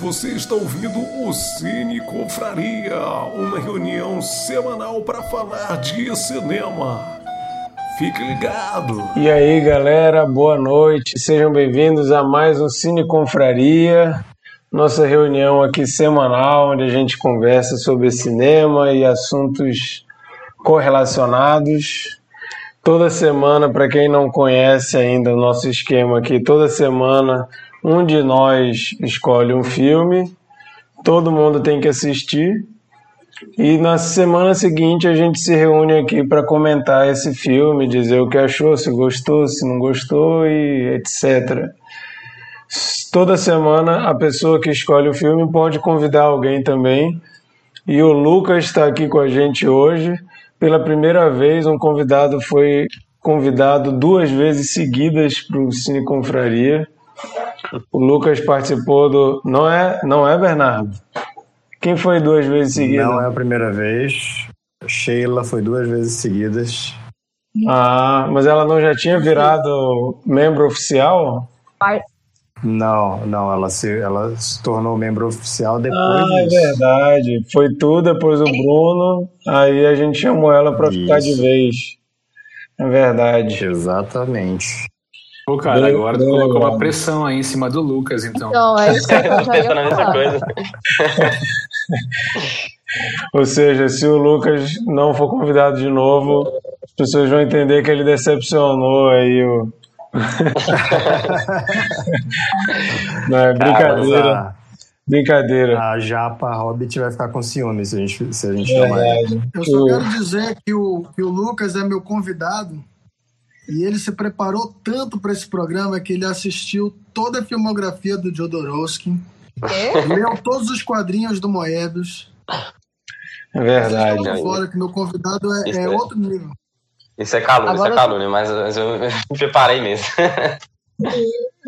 Você está ouvindo o Cine Confraria, uma reunião semanal para falar de cinema. Fique ligado! E aí, galera, boa noite. Sejam bem-vindos a mais um Cine Confraria, nossa reunião aqui semanal, onde a gente conversa sobre cinema e assuntos correlacionados. Toda semana, para quem não conhece ainda o nosso esquema aqui, toda semana um de nós escolhe um filme, todo mundo tem que assistir, e na semana seguinte a gente se reúne aqui para comentar esse filme, dizer o que achou, se gostou, se não gostou e etc. Toda semana a pessoa que escolhe o filme pode convidar alguém também. E o Lucas está aqui com a gente hoje. Pela primeira vez, um convidado foi convidado duas vezes seguidas para o Cine Confraria. O Lucas participou do. Não é, não é Bernardo? Quem foi duas vezes seguidas? Não é a primeira vez. Sheila foi duas vezes seguidas. Ah, mas ela não já tinha virado membro oficial? Não, não, ela se, ela se tornou membro oficial depois ah, disso. é verdade. Foi tu, depois o Bruno, aí a gente chamou ela para ficar de vez. É verdade. Exatamente. Pô, cara, Bem, agora tu colocou uma pressão aí em cima do Lucas, então. Não, é isso que eu já ia na mesma coisa. Ou seja, se o Lucas não for convidado de novo, as pessoas vão entender que ele decepcionou aí o. não, é brincadeira. Ah, Brincadeira. A Japa Hobbit vai ficar com ciúme se a gente, se a gente É. Eu só quero dizer que o, que o Lucas é meu convidado e ele se preparou tanto para esse programa que ele assistiu toda a filmografia do Jodorowsky, leu todos os quadrinhos do Moebius. É verdade. Vocês fora que meu convidado é, é é. outro nível. Isso é calúnia, Agora isso é calúnia, mas, mas eu me preparei mesmo.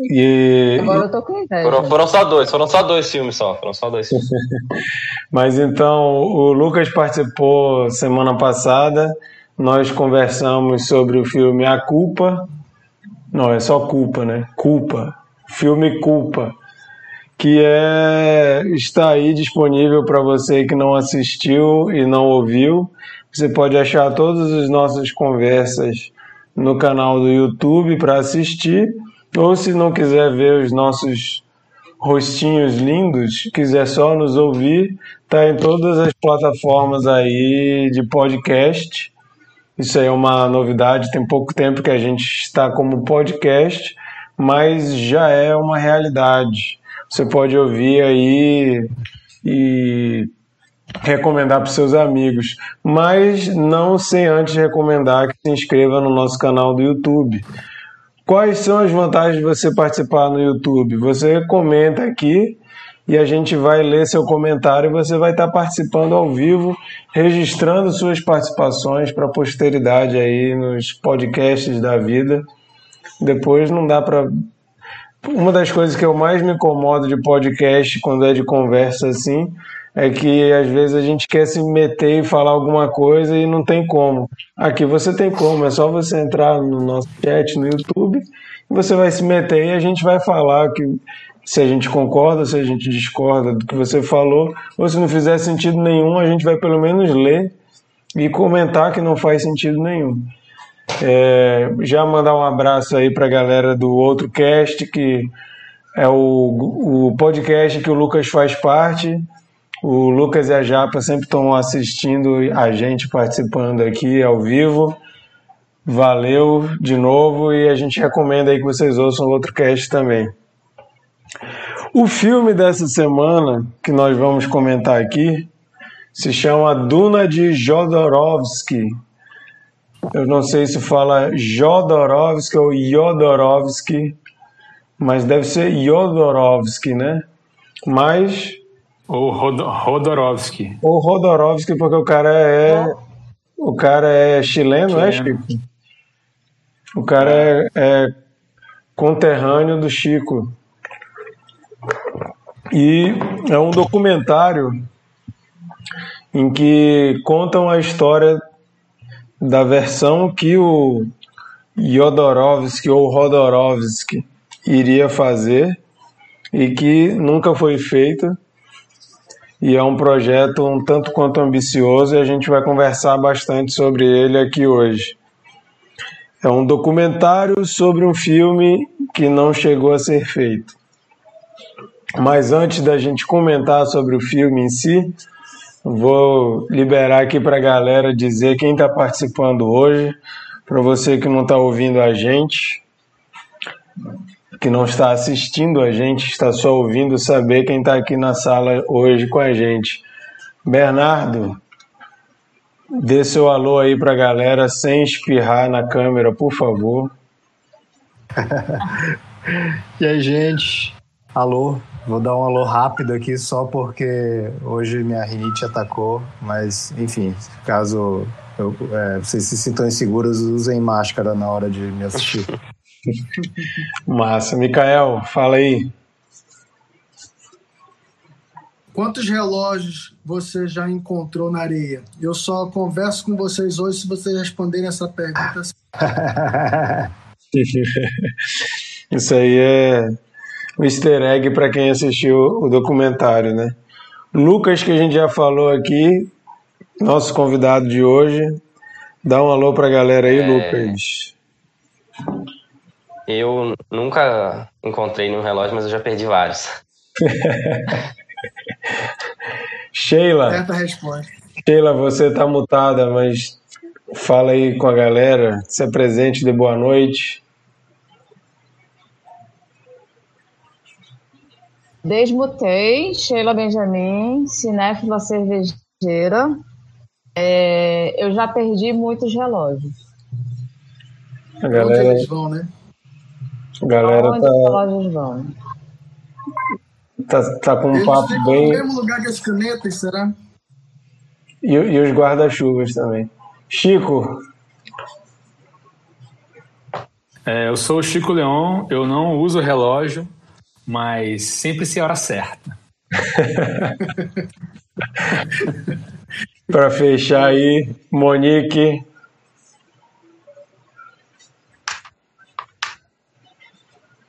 E, Agora eu tô com inveja. Foram, foram só dois, foram só dois filmes só, foram só dois filmes. Mas então, o Lucas participou semana passada. Nós conversamos sobre o filme A Culpa. Não, é só Culpa, né? Culpa. Filme Culpa. Que é, está aí disponível para você que não assistiu e não ouviu. Você pode achar todas as nossas conversas no canal do YouTube para assistir. Ou se não quiser ver os nossos rostinhos lindos, quiser só nos ouvir, tá em todas as plataformas aí de podcast. Isso aí é uma novidade, tem pouco tempo que a gente está como podcast, mas já é uma realidade. Você pode ouvir aí e recomendar para seus amigos, mas não sem antes recomendar que se inscreva no nosso canal do YouTube. Quais são as vantagens de você participar no YouTube? Você comenta aqui e a gente vai ler seu comentário e você vai estar participando ao vivo, registrando suas participações para a posteridade aí nos podcasts da vida. Depois não dá para. Uma das coisas que eu mais me incomodo de podcast quando é de conversa assim é que às vezes a gente quer se meter e falar alguma coisa e não tem como. Aqui você tem como, é só você entrar no nosso chat no YouTube, você vai se meter e a gente vai falar que se a gente concorda, se a gente discorda do que você falou, ou se não fizer sentido nenhum, a gente vai pelo menos ler e comentar que não faz sentido nenhum. É, já mandar um abraço aí para a galera do outro cast, que é o, o podcast que o Lucas faz parte. O Lucas e a Japa sempre estão assistindo a gente participando aqui ao vivo. Valeu de novo e a gente recomenda aí que vocês ouçam o outro cast também. O filme dessa semana que nós vamos comentar aqui se chama Duna de Jodorowsky. Eu não sei se fala Jodorowsky ou Jodorowsky, mas deve ser Jodorowsky, né? Mas Ou Rod Rodorovsky. ou Rodorovsky porque o cara é o cara é chileno, é Chileno. Chico? O cara é, é conterrâneo do Chico. E é um documentário em que contam a história da versão que o Jodorowsky ou Rodorovsky iria fazer e que nunca foi feita. E é um projeto um tanto quanto ambicioso e a gente vai conversar bastante sobre ele aqui hoje. É um documentário sobre um filme que não chegou a ser feito. Mas antes da gente comentar sobre o filme em si, vou liberar aqui para a galera dizer quem está participando hoje. Para você que não está ouvindo a gente, que não está assistindo a gente, está só ouvindo saber quem está aqui na sala hoje com a gente. Bernardo, dê seu alô aí para a galera sem espirrar na câmera, por favor. e aí, gente? Alô, vou dar um alô rápido aqui só porque hoje minha rinite atacou, mas enfim, caso eu, é, vocês se sintam inseguros, usem máscara na hora de me assistir. Massa. Mikael, fala aí. Quantos relógios você já encontrou na areia? Eu só converso com vocês hoje se vocês responderem essa pergunta. Isso aí é um easter egg para quem assistiu o documentário, né? Lucas, que a gente já falou aqui, nosso convidado de hoje. Dá um alô para a galera aí, é... Lucas. Eu nunca encontrei nenhum relógio, mas eu já perdi vários. Sheila. Certa resposta. Sheila, você está mutada, mas fala aí com a galera, se apresente, de boa noite. Desmutei, Sheila Benjamin, cinéfila cervejeira. É, eu já perdi muitos relógios. A galera... Onde eles vão, né? A galera Onde tá... os relógios vão? Tá, tá com um eles papo bem... no mesmo lugar que as canetas, será? E, e os guarda-chuvas também. Chico. É, eu sou o Chico Leon, eu não uso relógio, mas sempre sei a hora certa. Para fechar aí, Monique.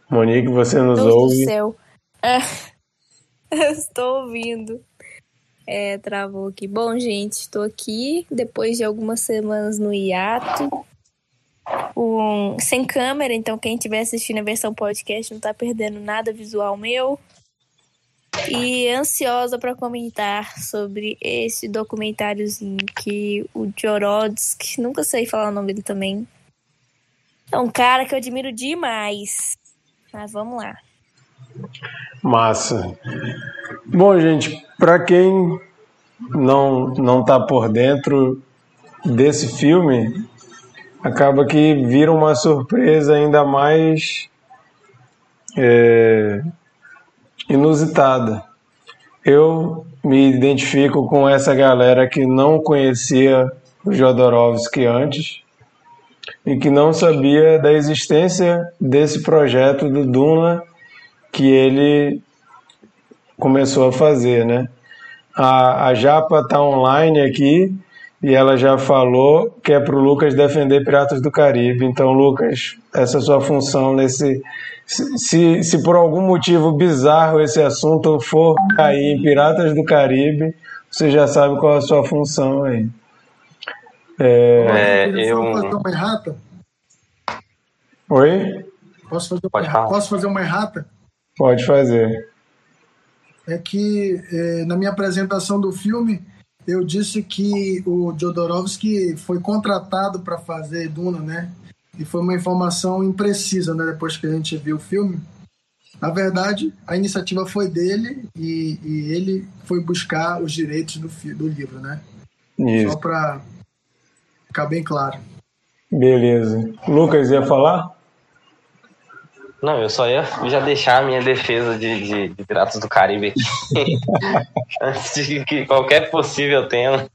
Monique, você nos Deus ouve? do céu. Eu estou ouvindo. É, travou aqui. Bom, gente, estou aqui depois de algumas semanas no hiato. Um, sem câmera, então quem estiver assistindo a versão podcast não está perdendo nada visual meu. E ansiosa para comentar sobre esse documentáriozinho que o Jorodsky, nunca sei falar o nome dele também. É um cara que eu admiro demais. Mas vamos lá. Massa. Bom, gente, para quem não não tá por dentro desse filme, acaba que vira uma surpresa ainda mais é, inusitada. Eu me identifico com essa galera que não conhecia o Jodorowsky antes e que não sabia da existência desse projeto do Duna que ele começou a fazer, né? A, a Japa está online aqui e ela já falou que é para o Lucas defender Piratas do Caribe. Então, Lucas, essa é a sua função nesse. Se, se por algum motivo bizarro esse assunto for cair em Piratas do Caribe, você já sabe qual é a sua função aí. É, eu. fazer uma errata? Oi? Posso fazer, Pode uma, falar. posso fazer uma errata? Pode fazer. É que eh, na minha apresentação do filme eu disse que o Jodorowsky foi contratado para fazer Duna, né? E foi uma informação imprecisa, né? Depois que a gente viu o filme. Na verdade, a iniciativa foi dele e, e ele foi buscar os direitos do, do livro, né? Isso. Só para ficar bem claro. Beleza. Lucas ia falar? Não, eu só ia já deixar a minha defesa de, de, de Piratas do Caribe aqui. Antes de que qualquer possível tema.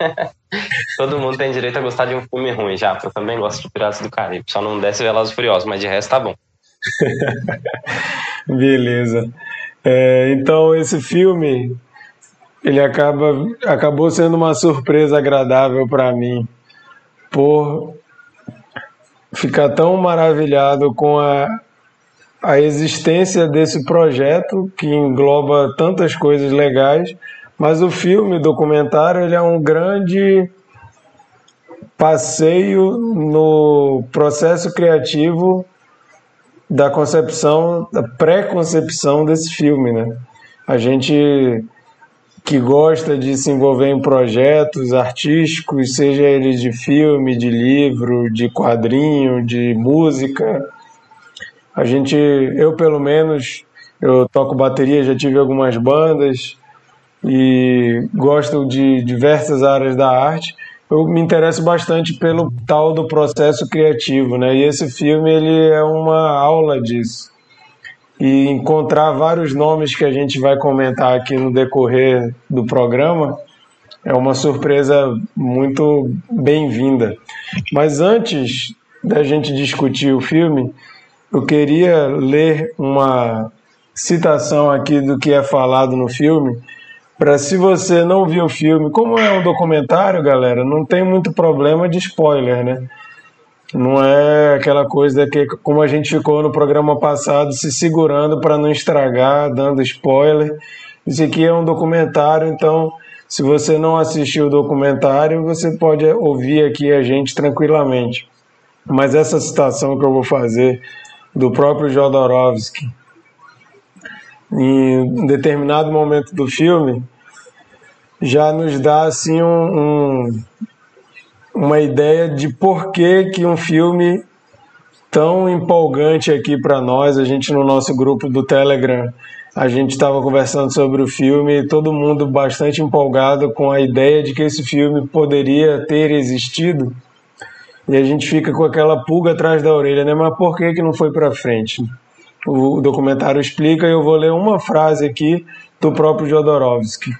Todo mundo tem direito a gostar de um filme ruim, já. Eu também gosto de Piratas do Caribe. Só não desce Velozes Furiosos, mas de resto tá bom. Beleza. É, então esse filme ele acaba acabou sendo uma surpresa agradável para mim por ficar tão maravilhado com a a existência desse projeto que engloba tantas coisas legais, mas o filme, documentário, ele é um grande passeio no processo criativo da concepção, da pré-concepção desse filme, né? A gente que gosta de se envolver em projetos artísticos, seja eles de filme, de livro, de quadrinho, de música. A gente, eu pelo menos, eu toco bateria, já tive algumas bandas e gosto de diversas áreas da arte. Eu me interesso bastante pelo tal do processo criativo, né? E esse filme ele é uma aula disso e encontrar vários nomes que a gente vai comentar aqui no decorrer do programa é uma surpresa muito bem-vinda. Mas antes da gente discutir o filme, eu queria ler uma citação aqui do que é falado no filme, para se você não viu o filme, como é um documentário, galera, não tem muito problema de spoiler, né? Não é aquela coisa que, como a gente ficou no programa passado, se segurando para não estragar, dando spoiler. Isso aqui é um documentário, então, se você não assistiu o documentário, você pode ouvir aqui a gente tranquilamente. Mas essa citação que eu vou fazer do próprio Jodorowsky, em determinado momento do filme, já nos dá assim um, um uma ideia de por que, que um filme tão empolgante aqui para nós, a gente no nosso grupo do Telegram, a gente estava conversando sobre o filme e todo mundo bastante empolgado com a ideia de que esse filme poderia ter existido. E a gente fica com aquela pulga atrás da orelha, né? Mas por que, que não foi para frente? O documentário explica e eu vou ler uma frase aqui do próprio Jodorowsky.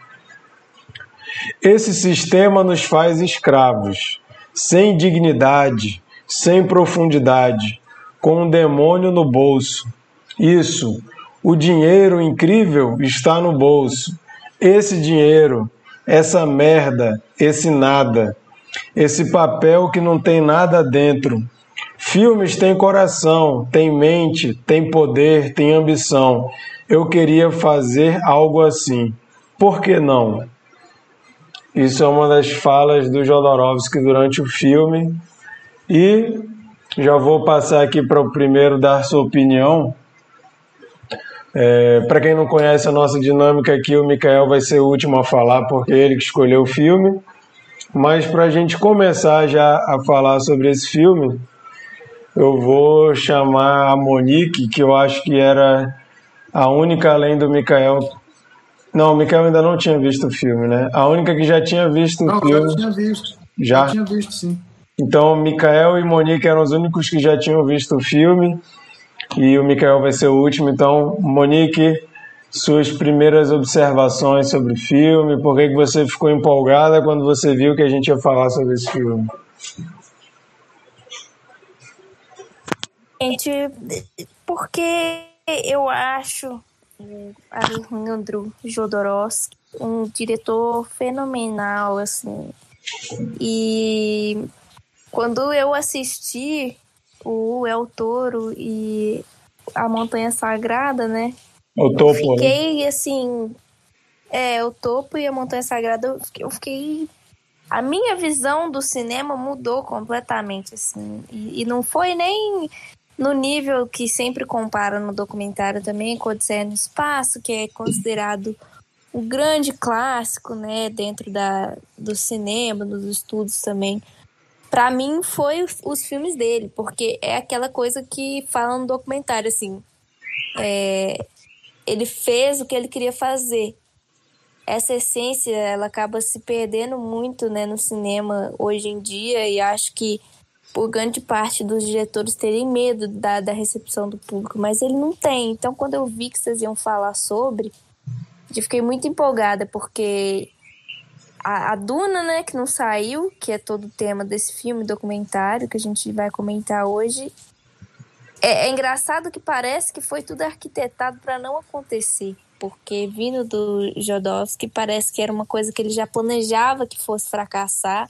Esse sistema nos faz escravos sem dignidade, sem profundidade, com um demônio no bolso. Isso, o dinheiro incrível está no bolso. Esse dinheiro, essa merda, esse nada, esse papel que não tem nada dentro. Filmes têm coração, têm mente, têm poder, têm ambição. Eu queria fazer algo assim. Por que não? Isso é uma das falas do Jodorowsky durante o filme. E já vou passar aqui para o primeiro dar sua opinião. É, para quem não conhece a nossa dinâmica aqui, o Mikael vai ser o último a falar, porque é ele que escolheu o filme. Mas para a gente começar já a falar sobre esse filme, eu vou chamar a Monique, que eu acho que era a única além do Mikael não, o Mikael ainda não tinha visto o filme, né? A única que já tinha visto não, o filme. Já tinha visto. Já? Já tinha visto, sim. Então, Mikael e Monique eram os únicos que já tinham visto o filme. E o Mikael vai ser o último. Então, Monique, suas primeiras observações sobre o filme. Por que, você ficou empolgada quando você viu que a gente ia falar sobre esse filme? Gente, porque eu acho Alejandro Jodorowsky, um diretor fenomenal, assim. E quando eu assisti o El Toro e a Montanha Sagrada, né? O topo, eu né? fiquei né? assim. É, o topo e a Montanha Sagrada, eu fiquei. A minha visão do cinema mudou completamente, assim. E, e não foi nem no nível que sempre compara no documentário também, com Odisseia no Espaço, que é considerado um grande clássico, né, dentro da, do cinema, dos estudos também. Para mim foi os filmes dele, porque é aquela coisa que fala no documentário, assim, é, ele fez o que ele queria fazer. Essa essência, ela acaba se perdendo muito, né, no cinema hoje em dia, e acho que por grande parte dos diretores terem medo da, da recepção do público, mas ele não tem. Então, quando eu vi que vocês iam falar sobre, eu fiquei muito empolgada, porque a, a, Duna, né, que não saiu, que é todo o tema desse filme documentário que a gente vai comentar hoje, é, é engraçado que parece que foi tudo arquitetado para não acontecer. Porque vindo do Jodorowsky, parece que era uma coisa que ele já planejava que fosse fracassar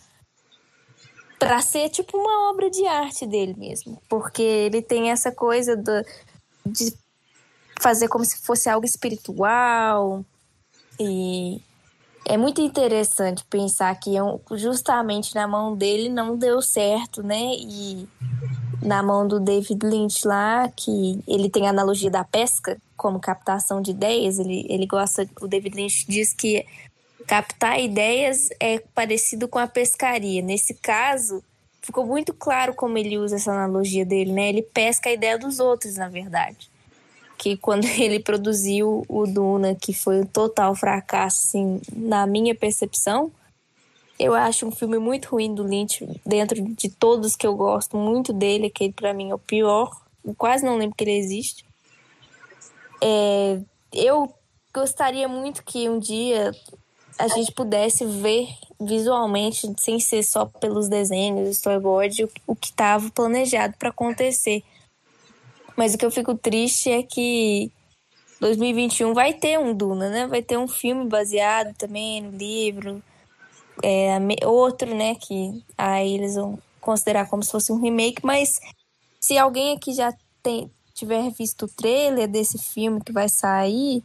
para ser tipo uma obra de arte dele mesmo, porque ele tem essa coisa do, de fazer como se fosse algo espiritual. E é muito interessante pensar que é justamente na mão dele não deu certo, né? E na mão do David Lynch lá, que ele tem a analogia da pesca como captação de ideias, ele, ele gosta, o David Lynch diz que captar ideias é parecido com a pescaria. Nesse caso, ficou muito claro como ele usa essa analogia dele, né? Ele pesca a ideia dos outros, na verdade. Que quando ele produziu o Duna, que foi um total fracasso, assim, na minha percepção, eu acho um filme muito ruim do Lynch, dentro de todos que eu gosto muito dele, aquele para mim é o pior. Eu quase não lembro que ele existe. É, eu gostaria muito que um dia a gente pudesse ver visualmente, sem ser só pelos desenhos, storyboard, o, que estava planejado para acontecer. Mas o que eu fico triste é que 2021 vai ter um Duna, né? Vai ter um filme baseado também no livro é, outro, né, que aí eles vão considerar como se fosse um remake, mas se alguém aqui já tem, tiver visto o trailer desse filme que vai sair,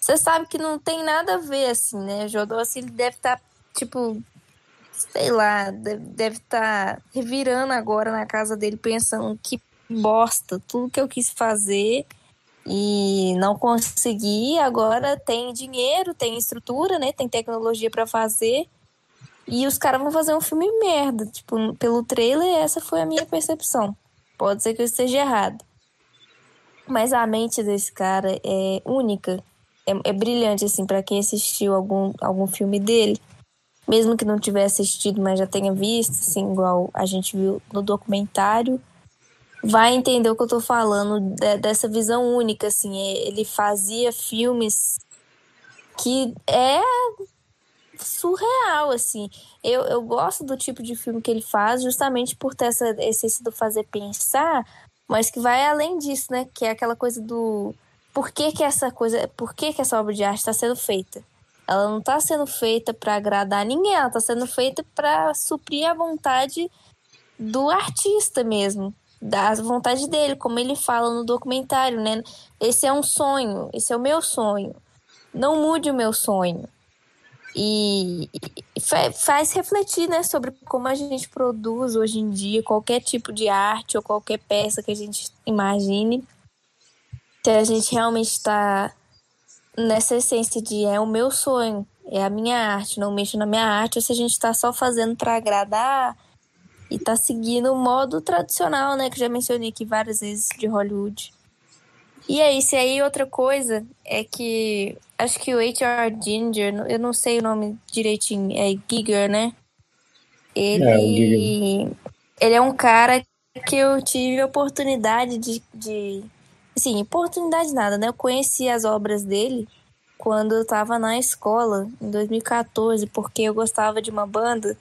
você sabe que não tem nada a ver, assim, né? O Jodorowsky, ele deve estar, tá, tipo, sei lá, deve estar tá revirando agora na casa dele, pensando que bosta, tudo que eu quis fazer e não consegui, agora tem dinheiro, tem estrutura, né? Tem tecnologia para fazer e os caras vão fazer um filme merda. Tipo, pelo trailer, essa foi a minha percepção. Pode ser que eu esteja errado. Mas a mente desse cara é única. É, é brilhante, assim, para quem assistiu algum, algum filme dele. Mesmo que não tiver assistido, mas já tenha visto, assim, igual a gente viu no documentário, vai entender o que eu tô falando de, dessa visão única, assim. Ele fazia filmes que é surreal, assim. Eu, eu gosto do tipo de filme que ele faz, justamente por ter essa essência do fazer pensar, mas que vai além disso, né? Que é aquela coisa do por que, que essa coisa, por que, que essa obra de arte está sendo feita? Ela não está sendo feita para agradar ninguém, ela está sendo feita para suprir a vontade do artista mesmo, da vontade dele, como ele fala no documentário, né? Esse é um sonho, esse é o meu sonho. Não mude o meu sonho. E, faz refletir né, sobre como a gente produz hoje em dia qualquer tipo de arte ou qualquer peça que a gente imagine. Se a gente realmente está nessa essência de é o meu sonho, é a minha arte, não mexo na minha arte, ou se a gente está só fazendo para agradar e está seguindo o modo tradicional, né, que já mencionei aqui várias vezes de Hollywood. E é isso. E aí, outra coisa é que acho que o H.R. Ginger, eu não sei o nome direitinho, é Giger, né? Ele, é, ele é um cara que eu tive a oportunidade de, de. Assim, oportunidade nada, né? Eu conheci as obras dele quando eu tava na escola, em 2014, porque eu gostava de uma banda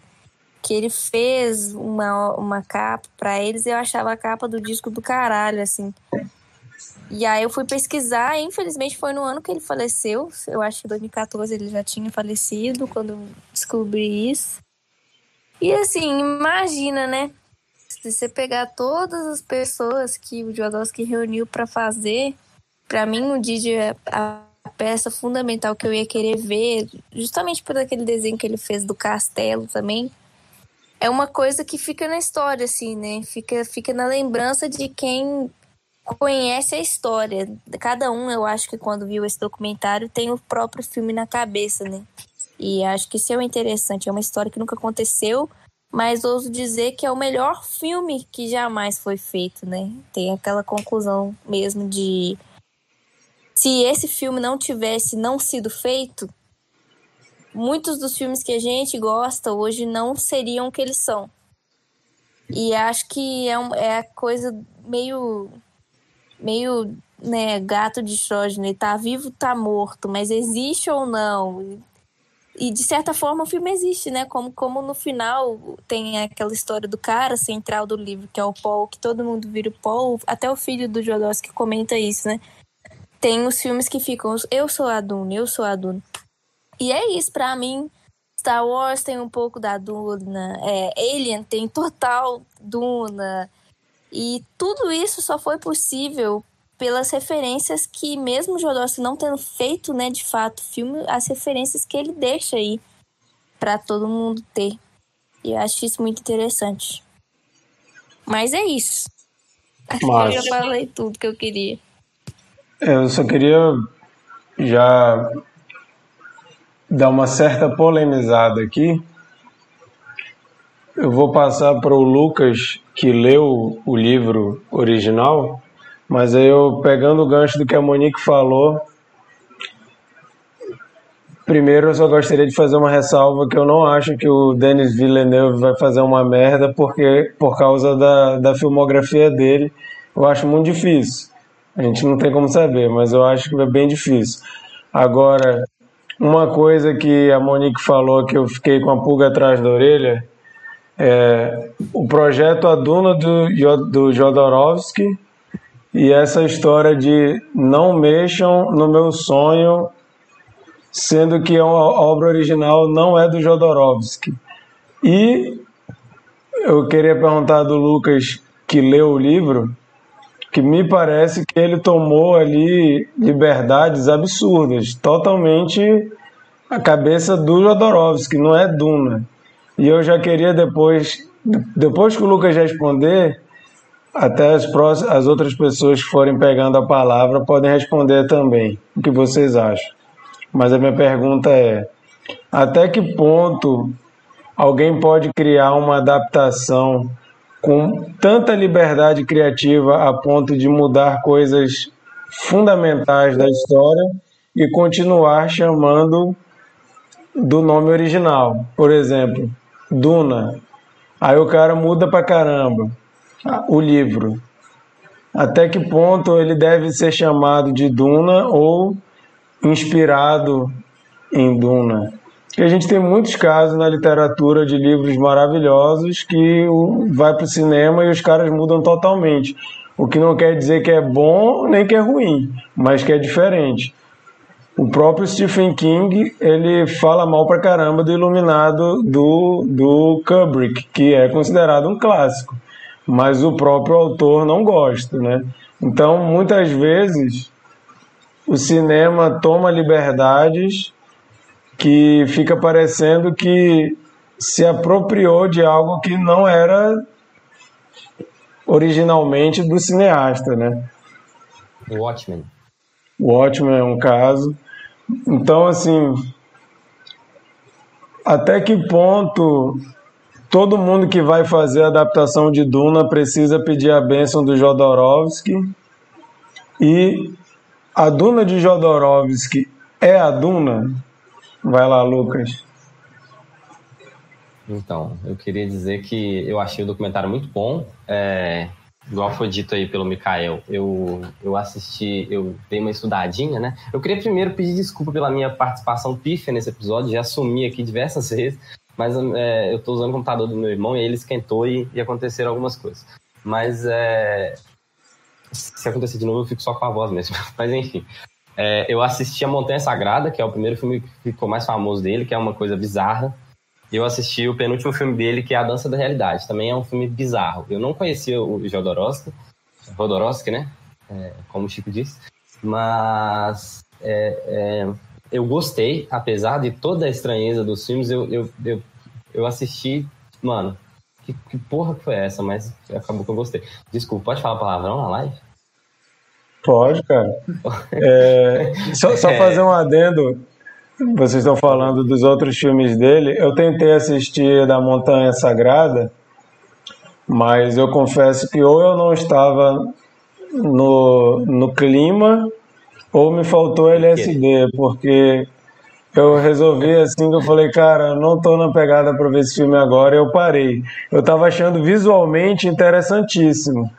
que ele fez uma, uma capa para eles e eu achava a capa do disco do caralho, assim. E aí eu fui pesquisar, infelizmente foi no ano que ele faleceu. Eu acho que em 2014 ele já tinha falecido quando descobri isso. E assim, imagina, né? Se você pegar todas as pessoas que o Jodorowsky reuniu para fazer, para mim o Didi é a peça fundamental que eu ia querer ver, justamente por aquele desenho que ele fez do castelo também. É uma coisa que fica na história, assim, né? Fica, fica na lembrança de quem conhece a história. Cada um, eu acho que quando viu esse documentário, tem o próprio filme na cabeça, né? E acho que isso é interessante. É uma história que nunca aconteceu, mas ouso dizer que é o melhor filme que jamais foi feito, né? Tem aquela conclusão mesmo de se esse filme não tivesse não sido feito, muitos dos filmes que a gente gosta hoje não seriam o que eles são. E acho que é, um, é a coisa meio meio né, gato de Schrödinger, tá vivo, tá morto, mas existe ou não? E de certa forma o filme existe, né? Como, como no final tem aquela história do cara central do livro, que é o Paul, que todo mundo vira o Paul, até o filho do Jodorowsky comenta isso, né? Tem os filmes que ficam, eu sou a Duna, eu sou a Duna. E é isso, para mim, Star Wars tem um pouco da Duna, é, Alien tem total Duna, e tudo isso só foi possível pelas referências que, mesmo o Jodorowsky não tendo feito, né, de fato, filme, as referências que ele deixa aí para todo mundo ter. E eu acho isso muito interessante. Mas é isso. Mas... Eu já falei tudo que eu queria. É, eu só queria já dar uma certa polemizada aqui. Eu vou passar para o Lucas, que leu o livro original, mas eu, pegando o gancho do que a Monique falou, Primeiro, eu só gostaria de fazer uma ressalva que eu não acho que o Denis Villeneuve vai fazer uma merda porque por causa da, da filmografia dele, eu acho muito difícil. A gente não tem como saber, mas eu acho que é bem difícil. Agora, uma coisa que a Monique falou que eu fiquei com a pulga atrás da orelha é o projeto A Duna do, do Jodorowsky e essa história de não mexam no meu sonho sendo que a obra original não é do Jodorowsky. E eu queria perguntar do Lucas, que leu o livro, que me parece que ele tomou ali liberdades absurdas, totalmente a cabeça do Jodorowsky, não é Duna. E eu já queria depois, depois que o Lucas responder, até as, próximas, as outras pessoas que forem pegando a palavra podem responder também. O que vocês acham? Mas a minha pergunta é: até que ponto alguém pode criar uma adaptação com tanta liberdade criativa a ponto de mudar coisas fundamentais da história e continuar chamando do nome original? Por exemplo, Duna. Aí o cara muda pra caramba o livro. Até que ponto ele deve ser chamado de Duna ou inspirado em Duna. E a gente tem muitos casos na literatura de livros maravilhosos que vai para o cinema e os caras mudam totalmente. O que não quer dizer que é bom nem que é ruim, mas que é diferente. O próprio Stephen King ele fala mal pra caramba do Iluminado do, do Kubrick, que é considerado um clássico, mas o próprio autor não gosta, né? Então, muitas vezes, o cinema toma liberdades que fica parecendo que se apropriou de algo que não era originalmente do cineasta, né? O Watchmen. O Watchmen é um caso. Então, assim, até que ponto todo mundo que vai fazer a adaptação de Duna precisa pedir a bênção do Jodorowsky e a Duna de Jodorowsky é a Duna? Vai lá, Lucas. Então, eu queria dizer que eu achei o documentário muito bom. É, igual foi dito aí pelo Mikael, eu, eu assisti, eu dei uma estudadinha, né? Eu queria primeiro pedir desculpa pela minha participação pífia nesse episódio, já assumi aqui diversas vezes, mas é, eu estou usando o computador do meu irmão e ele esquentou e, e aconteceram algumas coisas. Mas é, se acontecer de novo, eu fico só com a voz mesmo. Mas enfim. É, eu assisti a Montanha Sagrada, que é o primeiro filme que ficou mais famoso dele, que é uma coisa bizarra. Eu assisti o penúltimo filme dele, que é A Dança da Realidade. Também é um filme bizarro. Eu não conhecia o Jodorowsky, Jodorowsky, né? É, como o Chico disse. Mas é, é, eu gostei, apesar de toda a estranheza dos filmes, eu, eu, eu, eu assisti, mano, que, que porra que foi essa? Mas acabou que eu gostei. Desculpa, pode falar palavrão na live? Pode, cara. É, só, só fazer um adendo. Vocês estão falando dos outros filmes dele. Eu tentei assistir da Montanha Sagrada, mas eu confesso que ou eu não estava no, no clima ou me faltou LSD, porque eu resolvi assim que eu falei, cara, não tô na pegada para ver esse filme agora, eu parei. Eu tava achando visualmente interessantíssimo,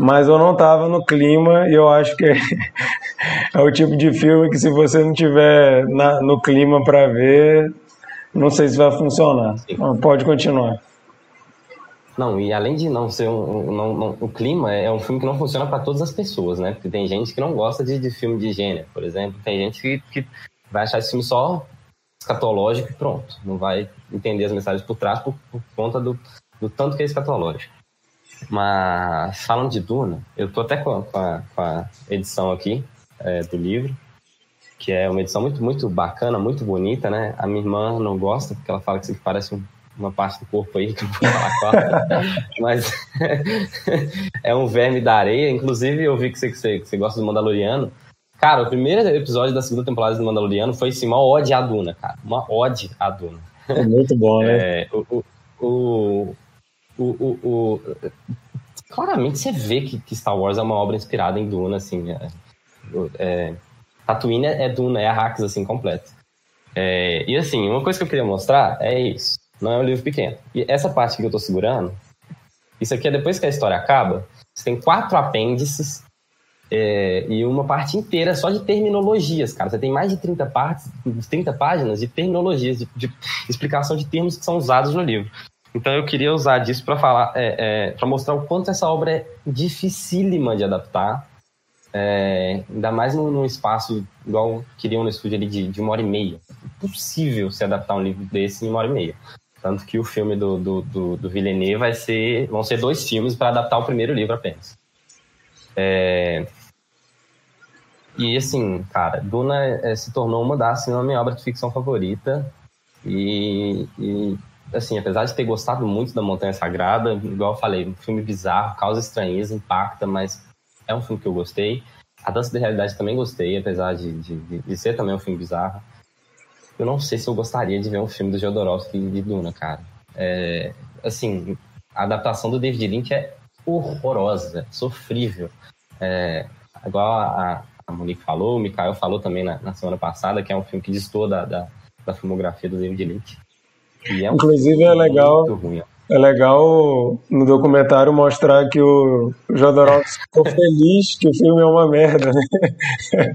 mas eu não tava no clima e eu acho que é o tipo de filme que se você não tiver na, no clima para ver, não sei se vai funcionar. Pode continuar. Não, e além de não ser um, não, não, o clima é um filme que não funciona para todas as pessoas, né? Porque tem gente que não gosta de, de filme de gênero, por exemplo, tem gente que, que vai achar esse filme só escatológico e pronto. Não vai entender as mensagens por trás por, por conta do, do tanto que é escatológico. Mas falando de Duna, eu tô até com a, com a, com a edição aqui é, do livro, que é uma edição muito, muito bacana, muito bonita, né? A minha irmã não gosta, porque ela fala que isso aqui parece um, uma parte do corpo aí, que eu vou falar qual. Mas é um verme da areia. Inclusive, eu vi que você, que você, que você gosta do Mandaloriano. Cara, o primeiro episódio da segunda temporada do Mandaloriano foi assim, uma ode à Duna, cara. Uma ode à Duna. É muito bom, né? É, o, o, o, o, o, claramente você vê que, que, Star Wars é uma obra inspirada em Duna, assim. É, é, Tatooine é, Duna, é Arrakis, assim, completo. É, e assim, uma coisa que eu queria mostrar é isso. Não é um livro pequeno. E essa parte que eu tô segurando, isso aqui é depois que a história acaba, você tem quatro apêndices é, e uma parte inteira só de terminologias, cara. Você tem mais de 30 partes, 30 páginas de terminologias, de, de explicação de termos que são usados no livro. Então eu queria usar disso para falar, é, é, para mostrar o quanto essa obra é dificílima de adaptar, é, ainda mais num, num, espaço igual queriam no estúdio ali de, de, uma hora e meia. Impossível se adaptar um livro desse em uma hora e meia. Tanto que o filme do, do, do, do Villeneuve vai ser, vão ser dois filmes para adaptar o primeiro livro apenas. É, e assim, cara, Duna é, se tornou uma das, assim, uma minha obra de ficção favorita. E, e, assim, apesar de ter gostado muito da Montanha Sagrada, igual eu falei, um filme bizarro, causa estranheza, impacta, mas é um filme que eu gostei. A Dança da Realidade também gostei, apesar de, de, de ser também um filme bizarro. Eu não sei se eu gostaria de ver um filme do Jodorowsky de Duna, cara. É, assim, a adaptação do David Lynch é horrorosa, sofrível. É, igual a, a Monique falou, o Mikael falou também na, na, semana passada, que é um filme que destoa da, da, da filmografia do David Lynch. É um Inclusive é legal, é legal no documentário mostrar que o Jodorowsky ficou feliz que o filme é uma merda, né?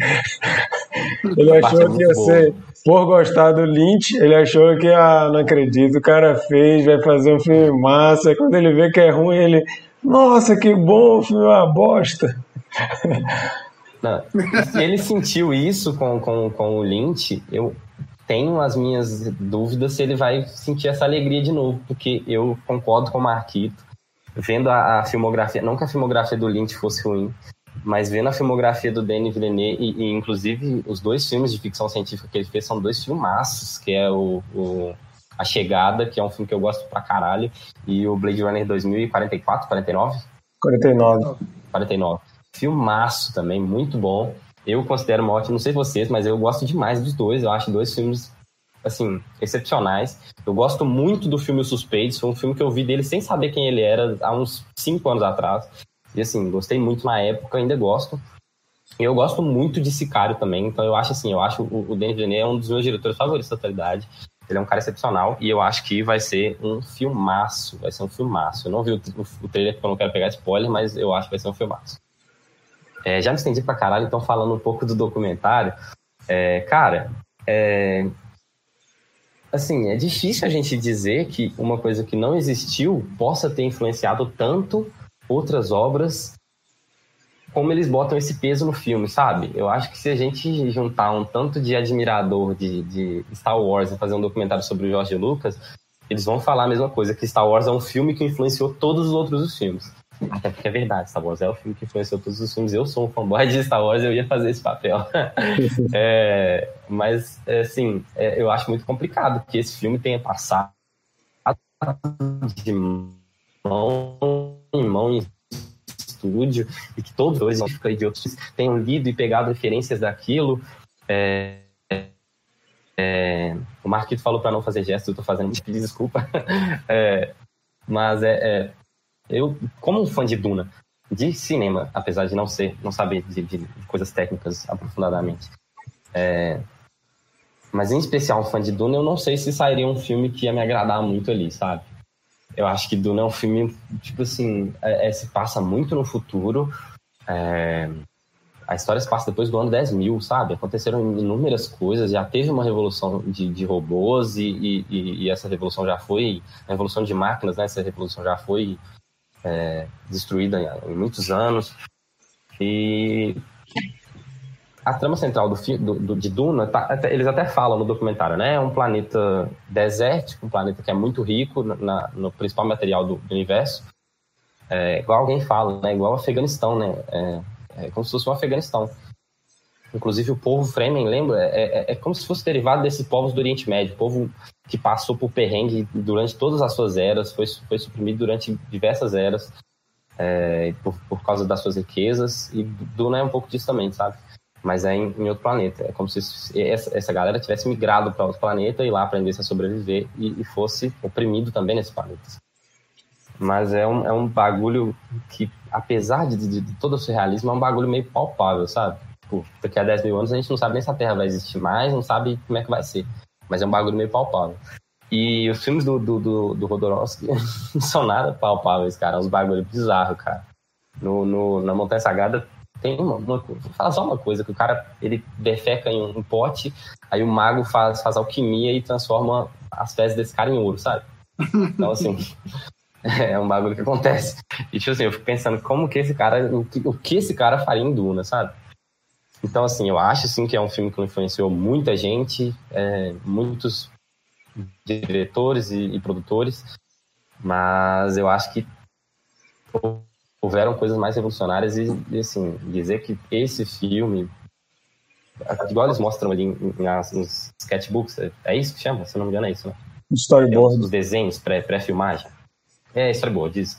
Ele achou é que ia ser, por gostar do Lynch, ele achou que, ah, não acredito, o cara fez, vai fazer um filme massa, e quando ele vê que é ruim, ele, nossa, que bom, o filme é uma bosta. Não, ele sentiu isso com, com, com o Lynch, eu tenho as minhas dúvidas se ele vai sentir essa alegria de novo, porque eu concordo com o Marquito, vendo a, a filmografia, não que a filmografia do Lynch fosse ruim, mas vendo a filmografia do Denis Villeneuve, e, e, inclusive os dois filmes de ficção científica que ele fez são dois filmaços, que é o, o, A Chegada, que é um filme que eu gosto pra caralho, e o Blade Runner 2044, 49? 49. 49 Filmaço também, muito bom. Eu considero uma ótima, não sei vocês, mas eu gosto demais dos dois. Eu acho dois filmes, assim, excepcionais. Eu gosto muito do filme Suspeitos. Foi um filme que eu vi dele sem saber quem ele era há uns cinco anos atrás. E, assim, gostei muito na época, ainda gosto. E eu gosto muito de Sicário também. Então, eu acho, assim, eu acho o, o Denis Villeneuve é um dos meus diretores favoritos da atualidade. Ele é um cara excepcional e eu acho que vai ser um filmaço. Vai ser um filmaço. Eu não vi o, o, o trailer porque eu não quero pegar spoiler, mas eu acho que vai ser um filmaço. É, já me estendi pra caralho, então falando um pouco do documentário. É, cara, é, assim, é difícil a gente dizer que uma coisa que não existiu possa ter influenciado tanto outras obras como eles botam esse peso no filme, sabe? Eu acho que se a gente juntar um tanto de admirador de, de Star Wars e fazer um documentário sobre o George Lucas, eles vão falar a mesma coisa, que Star Wars é um filme que influenciou todos os outros filmes. Até porque é verdade, Star Wars é o filme que influenciou todos os filmes. Eu sou um fanboy de Star Wars, eu ia fazer esse papel. é, mas, é, assim, é, eu acho muito complicado que esse filme tenha passado de mão em mão em estúdio e que todos os de outros tenham lido e pegado referências daquilo. É, é, o Marquito falou para não fazer gestos, eu tô fazendo, desculpa. É, mas é, é, eu, como um fã de Duna, de cinema, apesar de não ser, não saber de, de, coisas técnicas aprofundadamente, é, mas em especial um fã de Duna, eu não sei se sairia um filme que ia me agradar muito ali, sabe? Eu acho que Duna é um filme, tipo assim, é, é, se passa muito no futuro. É, a história se passa depois do ano 10 mil, sabe? Aconteceram inúmeras coisas, já teve uma revolução de, de robôs e, e, e, essa revolução já foi, a revolução de máquinas, né? Essa revolução já foi é, destruída em, em, muitos anos. E a trama central do, do, do de Duna, tá, eles até falam no documentário, né? É um planeta desértico, um planeta que é muito rico na, no principal material do, do universo. É, igual alguém fala, né? Igual o Afeganistão, né? É, é como se fosse um Afeganistão. Inclusive o povo Fremen, lembra? É, é, é, como se fosse derivado desses povos do Oriente Médio, povo que passou por perrengue durante todas as suas eras, foi, foi suprimido durante diversas eras é, por, por causa das suas riquezas, e Duna é um pouco disso também, sabe? Mas é em, em outro planeta. É como se essa, essa galera tivesse migrado para outro planeta e lá aprendesse a sobreviver e, e fosse oprimido também nesse planeta. Mas é um, é um bagulho que, apesar de, de, de todo o surrealismo, é um bagulho meio palpável, sabe? Tipo, daqui a 10 mil anos a gente não sabe nem se a Terra vai existir mais, não sabe como é que vai ser. Mas é um bagulho meio palpável. E os filmes do, do, do, do não são nada palpáveis, cara. É uns bagulho bizarro, cara. No, no, na Montanha Sagrada tem uma, uma vou falar só uma coisa, que o cara, ele defeca em um pote, aí o mago faz, faz alquimia e transforma as fezes desse cara em ouro, sabe? Então, assim, é um bagulho que acontece. E, tipo assim, eu fico pensando como que esse cara, o que, o que esse cara faria em Duna, sabe? Então, assim, eu acho, sim, que é um filme que influenciou muita gente, é, muitos diretores e, e, produtores, mas eu acho que houveram coisas mais revolucionárias e, e, assim, dizer que esse filme, igual eles mostram ali nas, nos sketchbooks, é, é isso que chama? Se não me engano é isso, né? Storyboard. Os desenhos pré-filmagem. Pré é, storyboard, isso.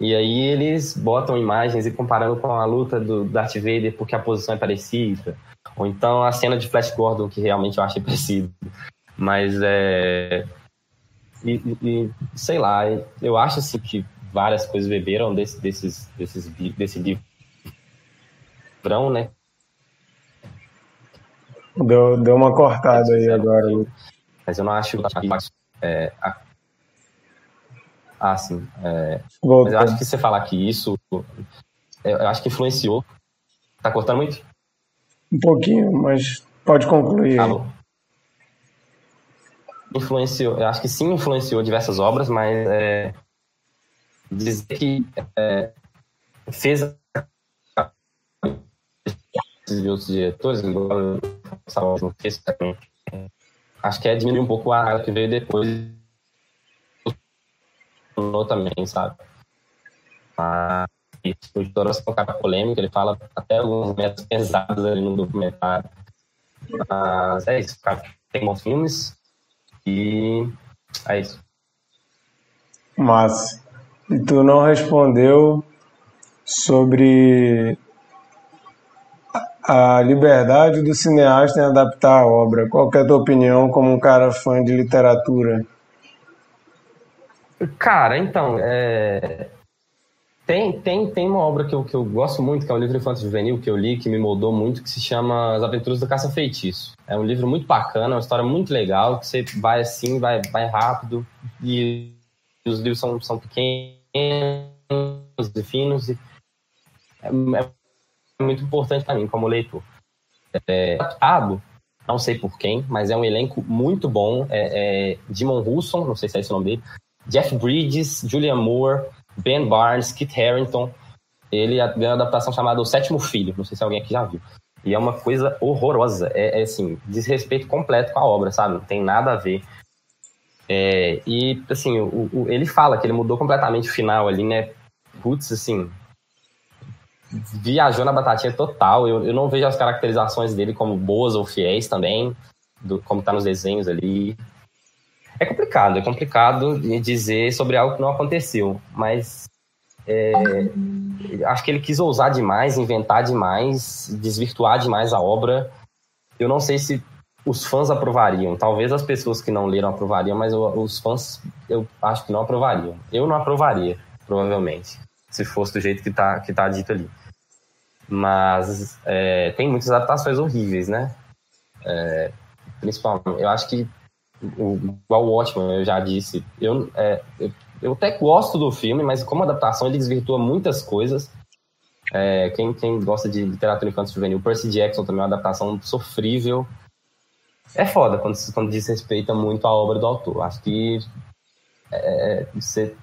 E aí eles botam imagens e comparando com a luta do Darth Vader porque a posição é parecida. Ou então a cena de Flash Gordon, que realmente eu achei parecido. Mas é. E, e, sei lá, eu acho assim que várias coisas beberam desse, desses, desses, desse livrão, né? Deu, deu uma cortada aí agora. Mas eu não acho que é, a, ah, sim. É, mas eu acho que você falar que isso, eu acho que influenciou. Tá cortando muito? Um pouquinho, mas pode concluir. Alô? Influenciou, eu acho que sim influenciou diversas obras, mas é, dizer que é, fez de outros diretores, acho que é diminuir um pouco a que veio depois também, sabe? Mas o Doros é um cara polêmico, ele fala até alguns métodos pesados ali no documentário. Mas é isso, cara. Tem bons filmes e é isso. Mas e tu não respondeu sobre a liberdade do cineasta em adaptar a obra. Qual é a tua opinião como um cara fã de literatura? Cara, então, é... tem, tem, tem uma obra que eu, que eu gosto muito, que é um livro infantil juvenil que eu li, que me moldou muito, que se chama As Aventuras do Caça-Feitiço. É um livro muito bacana, uma história muito legal, que você vai assim, vai, vai rápido, e os livros são, são pequenos e finos, e é, é muito importante para mim como leitor. É, adaptado, não sei por quem, mas é um elenco muito bom. É, é Dimon Husson, não sei se é esse o nome dele, Jeff Bridges, Julian Moore, Ben Barnes, Kit Harington. Ele ganhou uma adaptação chamada O Sétimo Filho. Não sei se alguém aqui já viu. E é uma coisa horrorosa. É, é assim, desrespeito completo com a obra, sabe? Não tem nada a ver. É, e, assim, o, o, ele fala que ele mudou completamente o final ali, né? Putz, assim. Viajou na batatinha total. Eu, eu não vejo as caracterizações dele como boas ou fiéis também, do, como tá nos desenhos ali. É complicado, é complicado dizer sobre algo que não aconteceu, mas é, acho que ele quis ousar demais, inventar demais, desvirtuar demais a obra. Eu não sei se os fãs aprovariam. Talvez as pessoas que não leram aprovariam, mas os fãs eu acho que não aprovariam. Eu não aprovaria, provavelmente, se fosse do jeito que está que tá dito ali. Mas é, tem muitas adaptações horríveis, né? É, principalmente, eu acho que igual o Watchmen, eu já disse, eu, é, eu, eu, até gosto do filme, mas como adaptação ele desvirtua muitas coisas. É, quem, quem gosta de literatura infantil juvenil, Percy Jackson também é uma adaptação sofrível. É foda quando, quando desrespeita muito a obra do autor. Acho que é, você,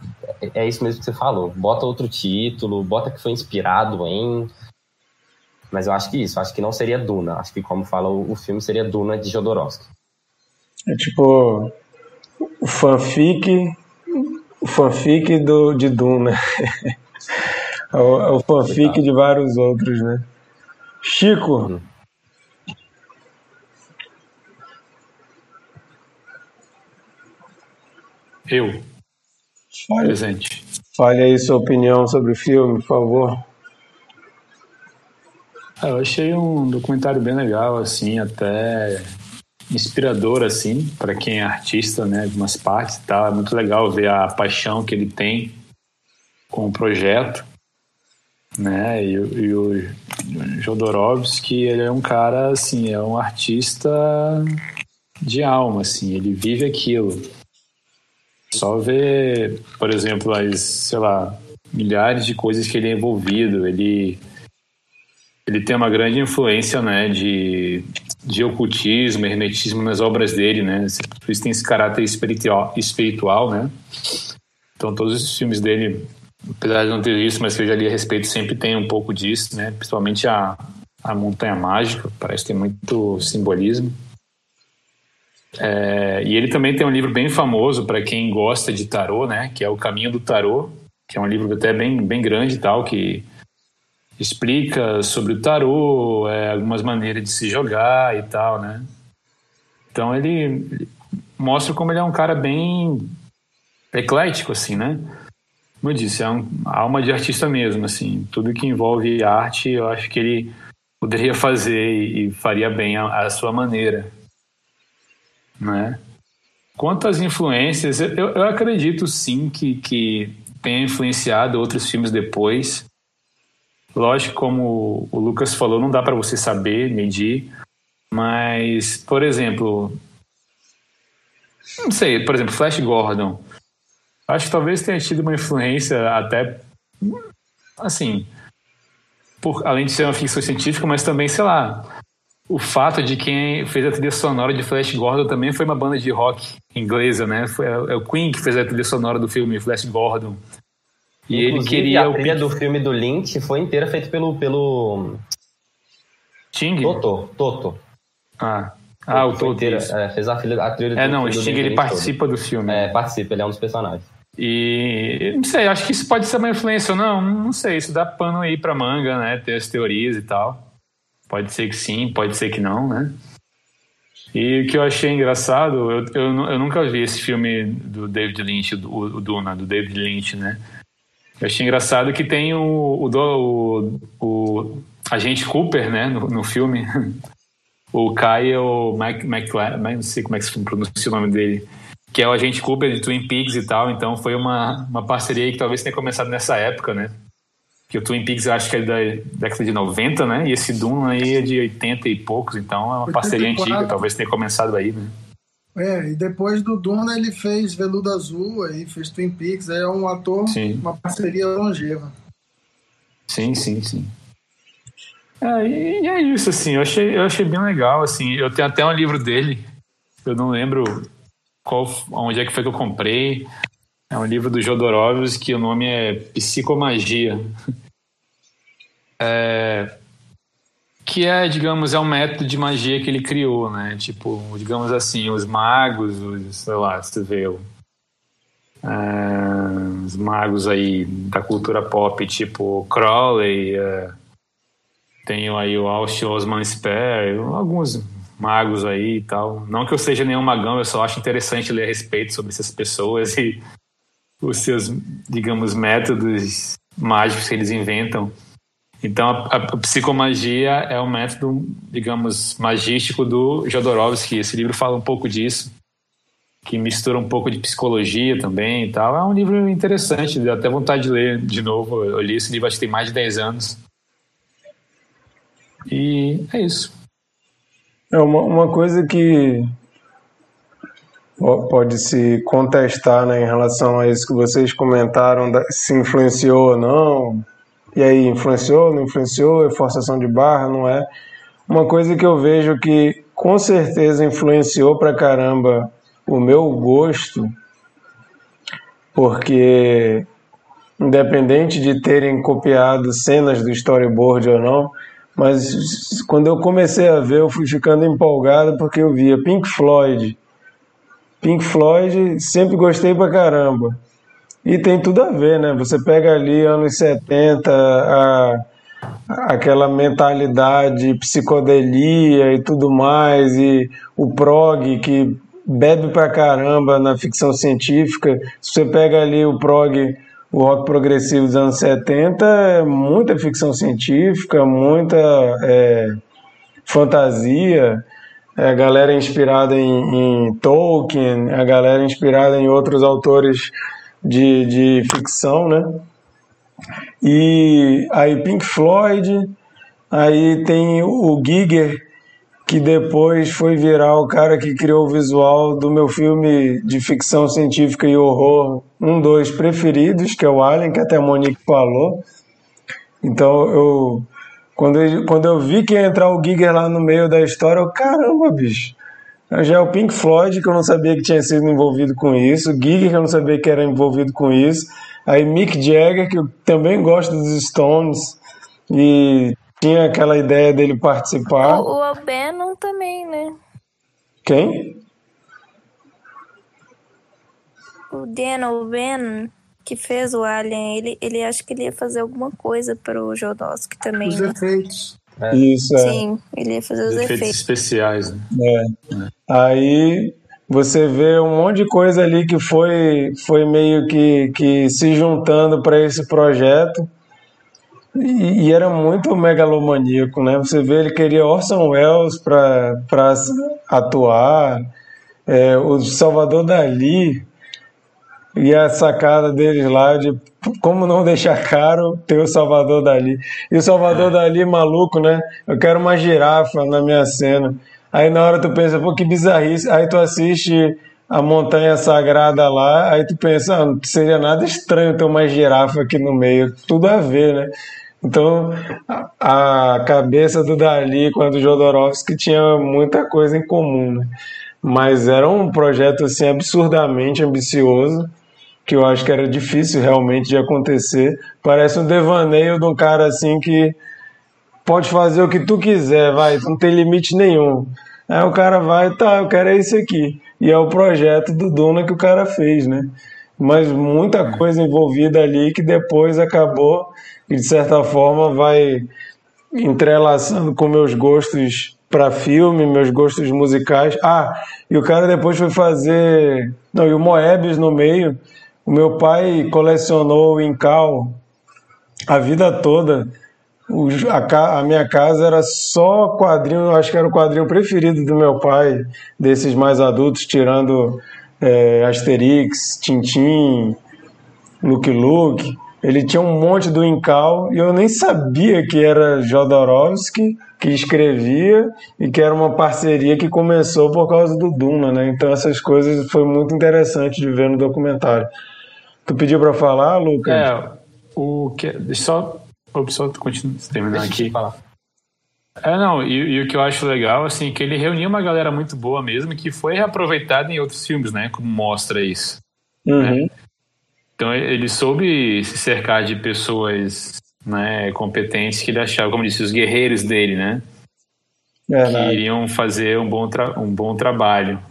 é isso mesmo que você falou. Bota outro título, bota que foi inspirado em. Mas eu acho que isso, acho que não seria Duna. Acho que, como fala o, o filme, seria Duna de Jodorowsky. É tipo o fanfic, o fanfic do, de Duna. É o, é o fanfic de vários outros, né? Chico. Eu. Fale, Presente. fale aí sua opinião sobre o filme, por favor. Ah, Eu achei um documentário bem legal, assim, até inspirador, assim, para quem é artista, né, de umas partes tal. É muito legal ver a paixão que ele tem com o projeto, né, e, e o Jodorowsky, ele é um cara, assim, é um artista de alma, assim, ele vive aquilo. Só ver, por exemplo, as, sei lá, milhares de coisas que ele é envolvido, ele ele tem uma grande influência, né, de, de ocultismo, hermetismo nas obras dele, né? Por isso tem esse caráter espiritual, né? Então todos os filmes dele, apesar de não ter isso, mas que eu já li a respeito, sempre tem um pouco disso, né? Principalmente a, a Montanha Mágica, parece ter muito simbolismo. É, e ele também tem um livro bem famoso para quem gosta de tarô, né? Que é O Caminho do Tarô, que é um livro até bem, bem grande e tal, que explica sobre o tarô, é, algumas maneiras de se jogar e tal, né? Então ele ele mostra como ele é um cara bem eclético, assim, né? Como eu disse, é um, alma de artista mesmo, assim. Tudo que envolve arte, eu acho que ele poderia fazer e, e faria bem à, à sua maneira, né? Quanto às influências, eu, eu acredito sim que, que tenha influenciado outros filmes depois. Lógico, como o Lucas falou, não dá para você saber, medir, mas, por exemplo, não sei, por exemplo, Flash Gordon. Acho que talvez tenha tido uma influência até, assim, por, além de ser uma ficção científica, mas também, sei lá, o fato de quem fez a trilha sonora de Flash Gordon também foi uma banda de rock inglesa, né? Foi, é o Queen que fez a trilha sonora do filme Flash Gordon. E ele Inclusive, queria a trilha do filme do Lynch foi inteira feita pelo, pelo Sting? Toto. Toto. Ah, ah o Toto. inteira, é, fez a trilha, a trilha É, do não, o Sting ele todo. participa do filme. É, participa, ele é um dos personagens. E não sei, acho que isso pode ser uma influência ou não, não sei, isso dá pano aí pra manga, né? Ter as teorias e tal. Pode ser que sim, pode ser que não, né? E o que eu achei engraçado, eu, eu, eu nunca vi esse filme do David Lynch, o, o Duna, do David Lynch, né? Eu achei engraçado que tem o, o, o, o agente Cooper, né, no, no filme. o Kyle Mac, McLaren, não sei como é que se pronuncia o nome dele, que é o agente Cooper de Twin Peaks e tal. Então foi uma, uma parceria que talvez tenha começado nessa época, né? Que o Twin Peaks eu acho que é da década de 90, né? E esse Dune aí é de 80 e poucos, então é uma parceria 84. antiga, talvez tenha começado aí, né? É, e depois do Duna ele fez Veludo Azul, aí fez Twin Peaks, aí é um ator, Sim. uma parceria longeva. Sim, sim, sim. É, e é isso, assim, eu achei, eu achei bem legal, assim, eu tenho até um livro dele, eu não lembro qual, onde é que foi que eu comprei, é um livro do Jodorowsky, que o nome é Psicomagia, é, que é, digamos, é um método de magia que ele criou, né, tipo, digamos assim, os magos, os, sei lá, você vê, o, é, os magos aí da cultura pop, tipo Crowley, é, tenho aí o Austin Osman Spare, alguns magos aí e tal. Não que eu seja nenhum magão, eu só acho interessante ler a respeito sobre essas pessoas e os seus, digamos, métodos mágicos que eles inventam. Então, a, a psicomagia é um método, digamos, magístico do Jodorowsky. Esse livro fala um pouco disso, que mistura um pouco de psicologia também e tal. É um livro interessante, deu até vontade de ler de novo. Eu li esse livro, acho que tem mais de 10 anos. E é isso. É uma, uma coisa que po- pode se contestar né, em relação a isso que vocês comentaram, se influenciou ou não. E aí, influenciou, não influenciou, é forçação de barra, não é? Uma coisa que eu vejo que com certeza influenciou pra caramba o meu gosto, porque independente de terem copiado cenas do storyboard ou não, mas quando eu comecei a ver, eu fui ficando empolgado porque eu via Pink Floyd. Pink Floyd, sempre gostei pra caramba. E tem tudo a ver, né? Você pega ali anos 70, a, aquela mentalidade psicodelia e tudo mais, e o prog que bebe pra caramba na ficção científica. Se você pega ali o prog, o rock progressivo dos anos 70, é muita ficção científica, muita é, fantasia, é a galera inspirada em, em Tolkien, a galera inspirada em outros autores de, de ficção, né? E aí Pink Floyd, aí tem o Giger, que depois foi virar o cara que criou o visual do meu filme de ficção científica e horror, um dos preferidos, que é o Alien, que até a Monique falou. Então eu quando eu, quando eu vi que ia entrar o Giger lá no meio da história, eu, caramba, bicho. Já é o Pink Floyd, que eu não sabia que tinha sido envolvido com isso, Giger, que eu não sabia que era envolvido com isso, aí Mick Jagger, que eu também gosto dos Stones, e tinha aquela ideia dele participar. O, o também, né? Quem? O Dan O'Bannon, que fez o Alien, ele, ele acha que ele ia fazer alguma coisa para o Jodorowsky também, Os né? efeitos. Isso, é. Sim, ele ia fazer os Efeitos efeitos. especiais. Né? É. Aí você vê um monte de coisa ali que foi, foi meio que, que se juntando para esse projeto. E, e era muito megalomaníaco, né? Você vê, ele queria Orson Welles para atuar, é, o Salvador Dali e a sacada deles lá de como não deixar caro ter o Salvador Dali. E o Salvador Dali, maluco, né? Eu quero uma girafa na minha cena. Aí na hora tu pensa, pô, que bizarrice. Aí tu assiste a Montanha Sagrada lá, aí tu pensa, ah, não seria nada estranho ter uma girafa aqui no meio. Tudo a ver, né? Então, a, a cabeça do Dali com a do Jodorowsky tinha muita coisa em comum, né? Mas era um projeto, assim, absurdamente ambicioso, que eu acho que era difícil realmente de acontecer. Parece um devaneio de um cara, assim, que pode fazer o que tu quiser, vai, não tem limite nenhum. Aí o cara vai, tá, eu quero é isso aqui. E é o projeto do Duna que o cara fez, né? Mas muita coisa envolvida ali que depois acabou e de certa forma vai entrelaçando com meus gostos para filme, meus gostos musicais. Ah, e o cara depois foi fazer, não, e o Moebius no meio. O meu pai colecionou o Incal a vida toda. A, minha casa era só quadrinho, acho que era o quadrinho preferido do meu pai, desses mais adultos, tirando é, Asterix, Tintim, Luke Luke. Ele tinha um monte do Incal e eu nem sabia que era Jodorowsky que escrevia e que era uma parceria que começou por causa do Duna, né? Então essas coisas foi muito interessante de ver no documentário. Tu pediu para falar, Lucas? É, o que. Deixa eu só. Ops, só continuar, terminar Deixa eu aqui. falar. É, não, e, e o que eu acho legal, assim, que ele reuniu uma galera muito boa mesmo, que foi reaproveitada em outros filmes, né? Como mostra isso. Uhum. Então ele soube se cercar de pessoas né, competentes que ele achava, como disse, os guerreiros dele, né? que Verdade. iriam fazer um bom, tra- um bom trabalho.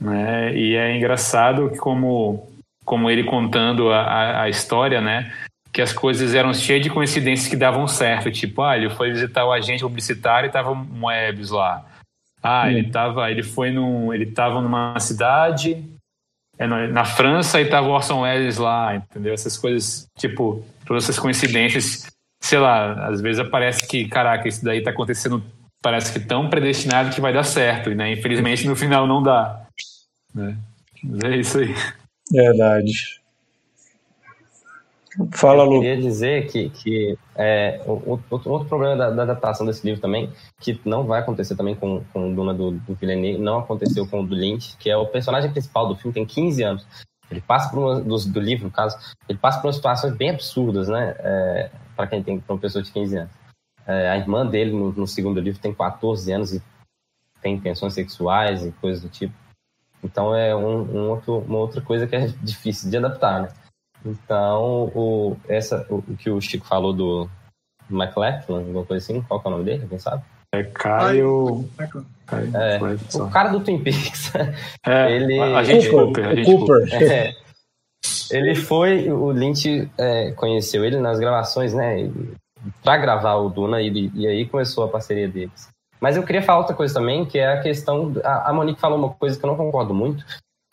Né? E é engraçado que como, como ele contando a, a, a história, né? Que as coisas eram cheias de coincidências que davam certo. Tipo, ah, ele foi visitar o agente publicitário e tava um Moebius lá. Ah, ele tava, ele foi num, ele tava numa cidade é, na França e tava Orson Welles lá, entendeu? Essas coisas, tipo, todas essas coincidências, sei lá, às vezes aparece que, caraca, isso daí tá acontecendo, parece que tão predestinado que vai dar certo, né? Infelizmente no final não dá. Né? Mas é isso aí. Verdade. Fala, Eu Lucas. queria dizer que, que é, outro, outro problema da, da adaptação desse livro também, que não vai acontecer também com, com o Duna do, do Villeneuve, não aconteceu com o do Lynch, que é o personagem principal do filme, tem 15 anos. Ele passa por uma, do, do livro, no caso, ele passa por umas situações bem absurdas, né? É, para quem tem, para uma pessoa de 15 anos. É, a irmã dele, no, no segundo livro, tem 14 anos e tem intenções sexuais e coisas do tipo. Então é um, um outro, uma outra coisa que é difícil de adaptar, né? Então, o, essa, o, o que o Chico falou do McLachlan, alguma coisa assim, qual que é o nome dele? Quem sabe? É Caio. Caio É. O cara do Twin Peaks. É, ele- a gente Cooper, Cooper, a gente Cooper. É, Ele foi, o Lynch é, conheceu ele nas gravações, né? Pra gravar o Duna, e, e aí começou a parceria deles. Mas eu queria falar outra coisa também, que é a questão. A, Monique falou uma coisa que eu não concordo muito,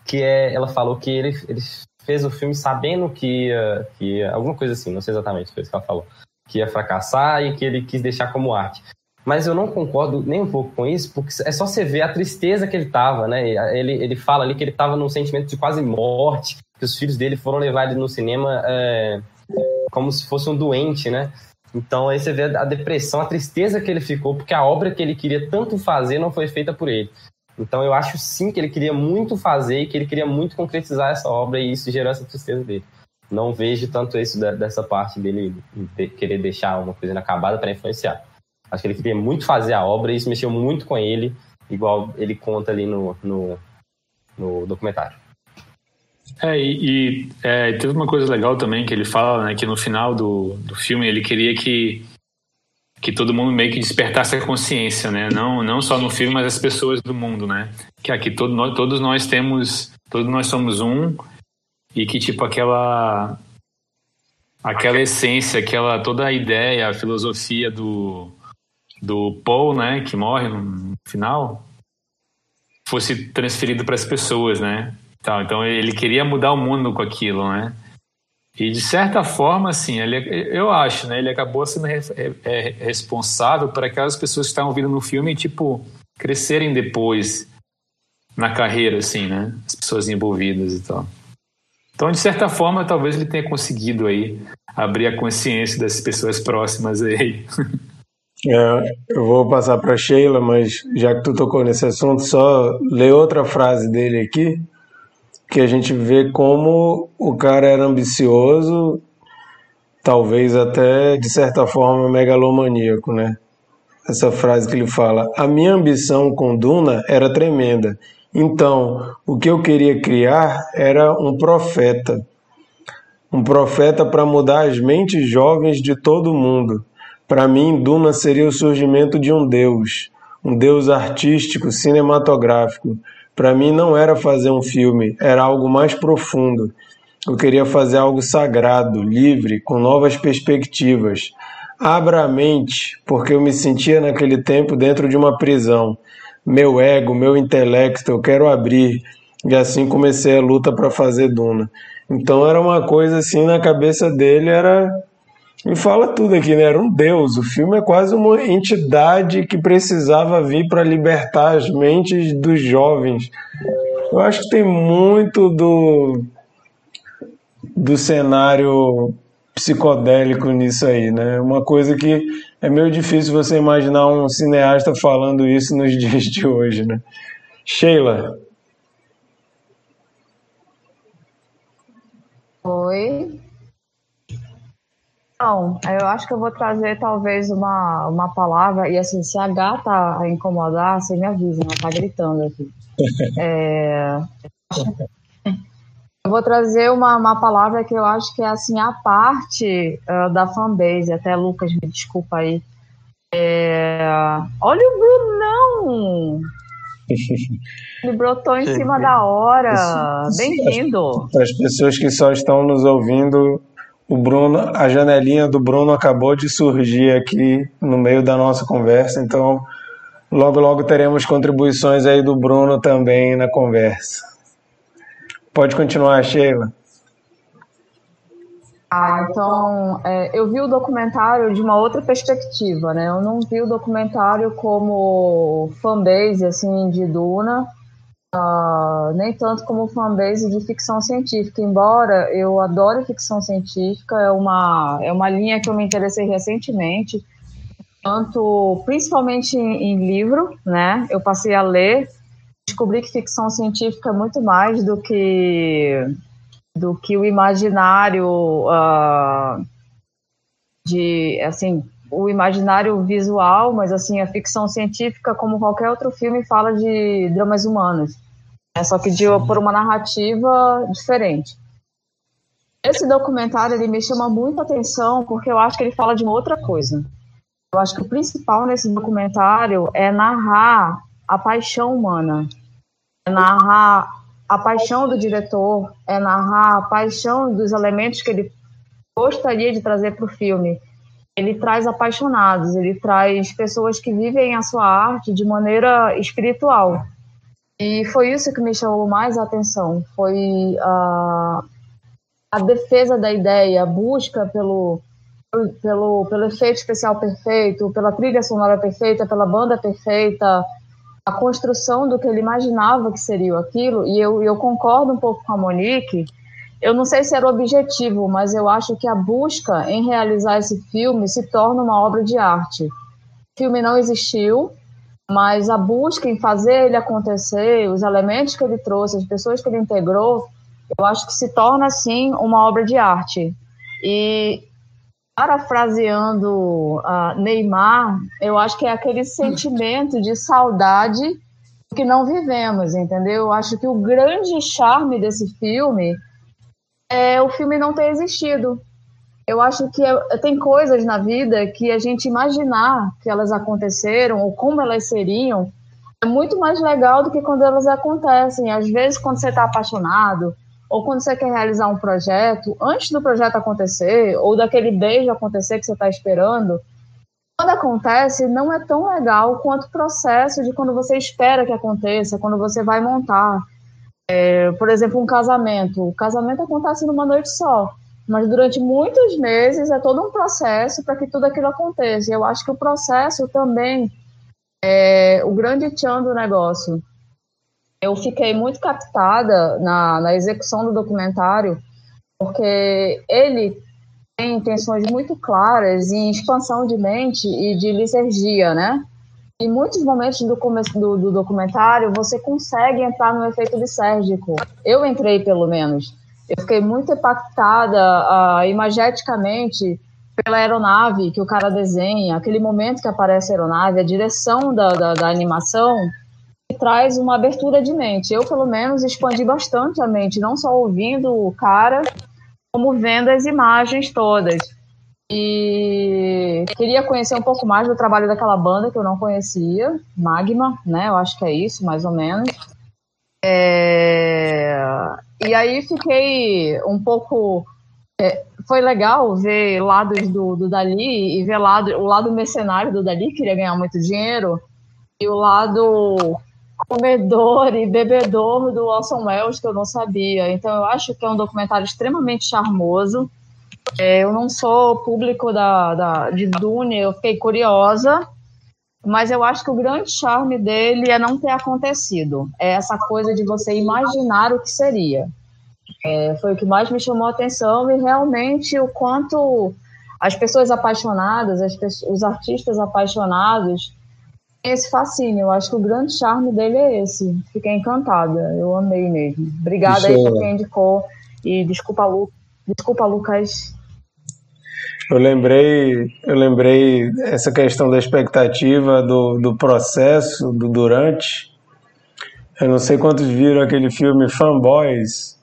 que é ela falou que ele, ele fez o filme sabendo que ia, que ia, alguma coisa assim, não sei exatamente isso que ela falou, que ia fracassar e que ele quis deixar como arte. Mas eu não concordo nem um pouco com isso, porque é só você ver a tristeza que ele tava, né? Ele, ele fala ali que ele tava num sentimento de quase morte, que os filhos dele foram levados no cinema é, como se fosse um doente, né? Então aí você vê a depressão, a tristeza que ele ficou, porque a obra que ele queria tanto fazer não foi feita por ele. Então eu acho sim que ele queria muito fazer e que ele queria muito concretizar essa obra e isso gerou essa tristeza dele. Não vejo tanto isso dessa parte dele de querer deixar uma coisa inacabada para influenciar. Acho que ele queria muito fazer a obra e isso mexeu muito com ele, igual ele conta ali no, no, no documentário. É, e, e é, teve uma coisa legal também que ele fala, né, que no final do, do filme ele queria que, que todo mundo meio que despertasse a consciência, né, não, não só no filme, mas as pessoas do mundo, né, que aqui todo, nós, todos nós temos, todos nós somos um e que tipo aquela aquela essência, aquela toda a ideia, a filosofia do do Paul, né, que morre no final, fosse transferido para as pessoas, né? Tal. Então ele queria mudar o mundo com aquilo, né? E de certa forma, assim, ele, eu acho, né? Ele acabou sendo re, é, responsável por aquelas pessoas que estavam vindo no filme, tipo, crescerem depois na carreira, assim, né? As pessoas envolvidas e tal. Então, de certa forma, talvez ele tenha conseguido aí abrir a consciência das pessoas próximas aí. É, eu vou passar para Sheila, mas já que tu tocou nesse assunto, só ler outra frase dele aqui, que a gente vê como o cara era ambicioso, talvez até de certa forma megalomaníaco, né? Essa frase que ele fala: A minha ambição com Duna era tremenda. Então, o que eu queria criar era um profeta. Um profeta para mudar as mentes jovens de todo mundo para mim, Duna seria o surgimento de um Deus, um Deus artístico, cinematográfico. Para mim, não era fazer um filme, era algo mais profundo. Eu queria fazer algo sagrado, livre, com novas perspectivas. Abra a mente, porque eu me sentia naquele tempo dentro de uma prisão. Meu ego, meu intelecto, eu quero abrir. E assim comecei a luta para fazer Duna. Então era uma coisa assim na cabeça dele, era e fala tudo aqui, né? Era um deus. O filme é quase uma entidade que precisava vir para libertar as mentes dos jovens. Eu acho que tem muito do do cenário psicodélico nisso aí, né? Uma coisa que é meio difícil você imaginar um cineasta falando isso nos dias de hoje, né? Sheila. Oi. Não, eu acho que eu vou trazer talvez uma, uma palavra, e assim, se a gata incomodar, você me avisa, ela tá gritando aqui. É, eu vou trazer uma, uma palavra que eu acho que é assim, a parte uh, da fanbase, até Lucas, me desculpa aí. É, olha o Brunão! Ele brotou em cima da hora. Bem-vindo. Para as pessoas que só estão nos ouvindo, o Bruno, a janelinha do Bruno acabou de surgir aqui no meio da nossa conversa, então logo logo teremos contribuições aí do Bruno também na conversa. Pode continuar, Sheila. Ah, então é, eu vi o documentário de uma outra perspectiva, né? Eu não vi o documentário como fanbase assim de Duna, Uh, nem tanto como fanbase de ficção científica, embora eu adore ficção científica, é uma, é uma linha que eu me interessei recentemente, tanto principalmente em, em livro, né? Eu passei a ler, descobri que ficção científica é muito mais do que do que o imaginário uh, de assim o imaginário visual, mas assim a ficção científica, como qualquer outro filme, fala de dramas humanos é só que de, por uma narrativa diferente. Esse documentário ele me chama muito atenção porque eu acho que ele fala de uma outra coisa. Eu acho que o principal nesse documentário é narrar a paixão humana, é narrar a paixão do diretor, é narrar a paixão dos elementos que ele gostaria de trazer para o filme. Ele traz apaixonados, ele traz pessoas que vivem a sua arte de maneira espiritual. E foi isso que me chamou mais a atenção, foi a, a defesa da ideia, a busca pelo, pelo, pelo efeito especial perfeito, pela trilha sonora perfeita, pela banda perfeita, a construção do que ele imaginava que seria aquilo, e eu, eu concordo um pouco com a Monique, eu não sei se era o objetivo, mas eu acho que a busca em realizar esse filme se torna uma obra de arte. O filme não existiu, mas a busca em fazer ele acontecer, os elementos que ele trouxe, as pessoas que ele integrou, eu acho que se torna, sim, uma obra de arte. E, parafraseando uh, Neymar, eu acho que é aquele sentimento de saudade que não vivemos, entendeu? Eu acho que o grande charme desse filme é o filme não ter existido. Eu acho que é, tem coisas na vida que a gente imaginar que elas aconteceram ou como elas seriam é muito mais legal do que quando elas acontecem. Às vezes, quando você está apaixonado ou quando você quer realizar um projeto, antes do projeto acontecer ou daquele beijo acontecer que você está esperando, quando acontece, não é tão legal quanto o processo de quando você espera que aconteça, quando você vai montar. É, por exemplo, um casamento. O casamento acontece numa noite só, mas durante muitos meses é todo um processo para que tudo aquilo aconteça. Eu acho que o processo também é o grande tchan do negócio. Eu fiquei muito captada na, na execução do documentário, porque ele tem intenções muito claras em expansão de mente e de licergia, né? Em muitos momentos do do, do documentário, você consegue entrar no efeito lisérgico. Eu entrei, pelo menos. Eu fiquei muito impactada uh, imageticamente pela aeronave que o cara desenha, aquele momento que aparece a aeronave, a direção da, da, da animação, que traz uma abertura de mente. Eu, pelo menos, expandi bastante a mente, não só ouvindo o cara, como vendo as imagens todas. E queria conhecer um pouco mais do trabalho daquela banda que eu não conhecia, Magma, né? Eu acho que é isso, mais ou menos. É... E aí fiquei um pouco. É, foi legal ver lados do, do Dali e ver lado, o lado mercenário do Dali, queria ganhar muito dinheiro, e o lado comedor e bebedor do Orson Welles, que eu não sabia. Então eu acho que é um documentário extremamente charmoso eu não sou público da, da, de Dune, eu fiquei curiosa, mas eu acho que o grande charme dele é não ter acontecido. É essa coisa de você imaginar o que seria. É, foi o que mais me chamou a atenção e realmente o quanto as pessoas apaixonadas, as pessoas, os artistas apaixonados, têm esse fascínio. Eu acho que o grande charme dele é esse. Fiquei encantada. Eu amei mesmo. Obrigada Isso aí por quem indicou. E desculpa, Lu, desculpa Lucas, eu lembrei, eu lembrei essa questão da expectativa do, do processo, do durante. Eu não sei quantos viram aquele filme Fanboys,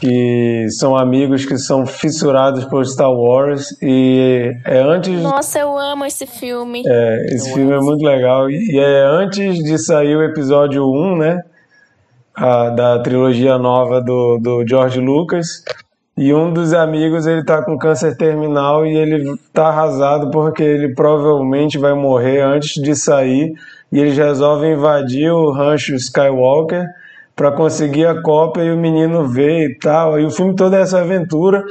que são amigos que são fissurados por Star Wars e é antes. Nossa, eu amo esse filme. É, esse eu filme é muito legal e é antes de sair o episódio 1, né? A, da trilogia nova do, do George Lucas. E um dos amigos, ele tá com câncer terminal e ele tá arrasado porque ele provavelmente vai morrer antes de sair e eles resolvem invadir o rancho Skywalker para conseguir a cópia e o menino vê e tal. E o filme todo é essa aventura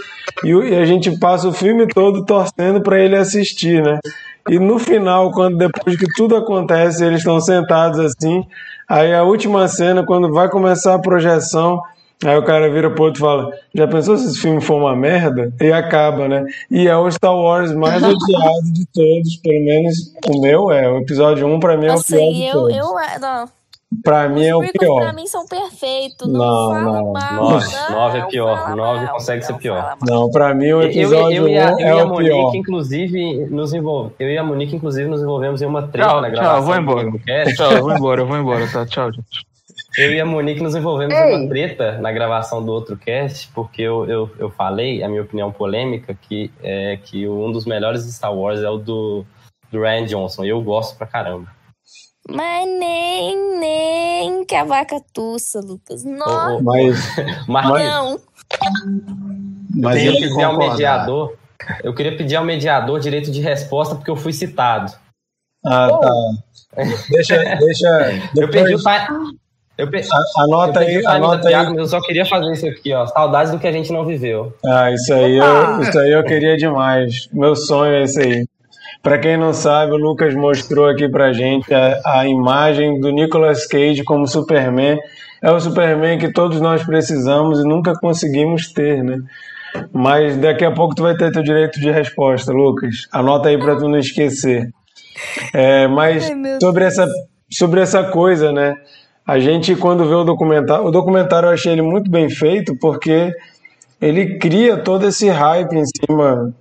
e, a gente passa o filme todo torcendo para ele assistir, né? E no final, quando depois que tudo acontece, eles estão sentados assim, aí a última cena, quando vai começar a projeção, Aí o cara vira pro outro e fala: Já pensou se esse filme for uma merda? E acaba, né? E é o Star Wars mais odiado de todos, pelo menos o meu é. O episódio 1 pra mim é o pior. de eu, todos. eu, não. Pra mim é o pior. Pra mim são perfeitos. Não, não. não. Nove, nove é pior. Nove consegue ser pior. Não, pra mim o episódio 1 é o Monique, pior. inclusive, nos envolve... Eu e a Monique, inclusive, nos envolvemos em uma treta tchau, na gravação. Tchau, vou embora. Tchau, eu vou embora, eu vou embora, tá? Tchau, gente. Eu e a Monique nos envolvemos Ei. em uma treta na gravação do outro cast, porque eu, eu, eu falei, a minha opinião polêmica, que é que um dos melhores Star Wars é o do, do Ryan Johnson. E eu gosto pra caramba. Mas nem, nem que a vaca tussa, Lucas. Nossa, Mas, Marquinhos, não. mas eu ele queria pedir ao mediador. Eu queria pedir ao mediador direito de resposta porque eu fui citado. Ah, tá. Deixa, deixa. Eu perdi o Depois, time. Eu, pe... eu anota o aí, anota aí. mas eu só queria fazer isso aqui, ó. Saudades do que a gente não viveu. Ah, isso aí, eu, isso aí eu queria demais. Meu sonho é esse aí. Pra quem não sabe, o Lucas mostrou aqui pra gente a, a imagem do Nicolas Cage como Superman. É o Superman que todos nós precisamos e nunca conseguimos ter, né? Mas daqui a pouco tu vai ter teu direito de resposta, Lucas. Anota aí pra tu não esquecer. É, mas Ai, sobre essa, sobre essa coisa, né? A gente, quando vê o documentário, o documentário eu achei ele muito bem feito porque ele cria todo esse hype em cima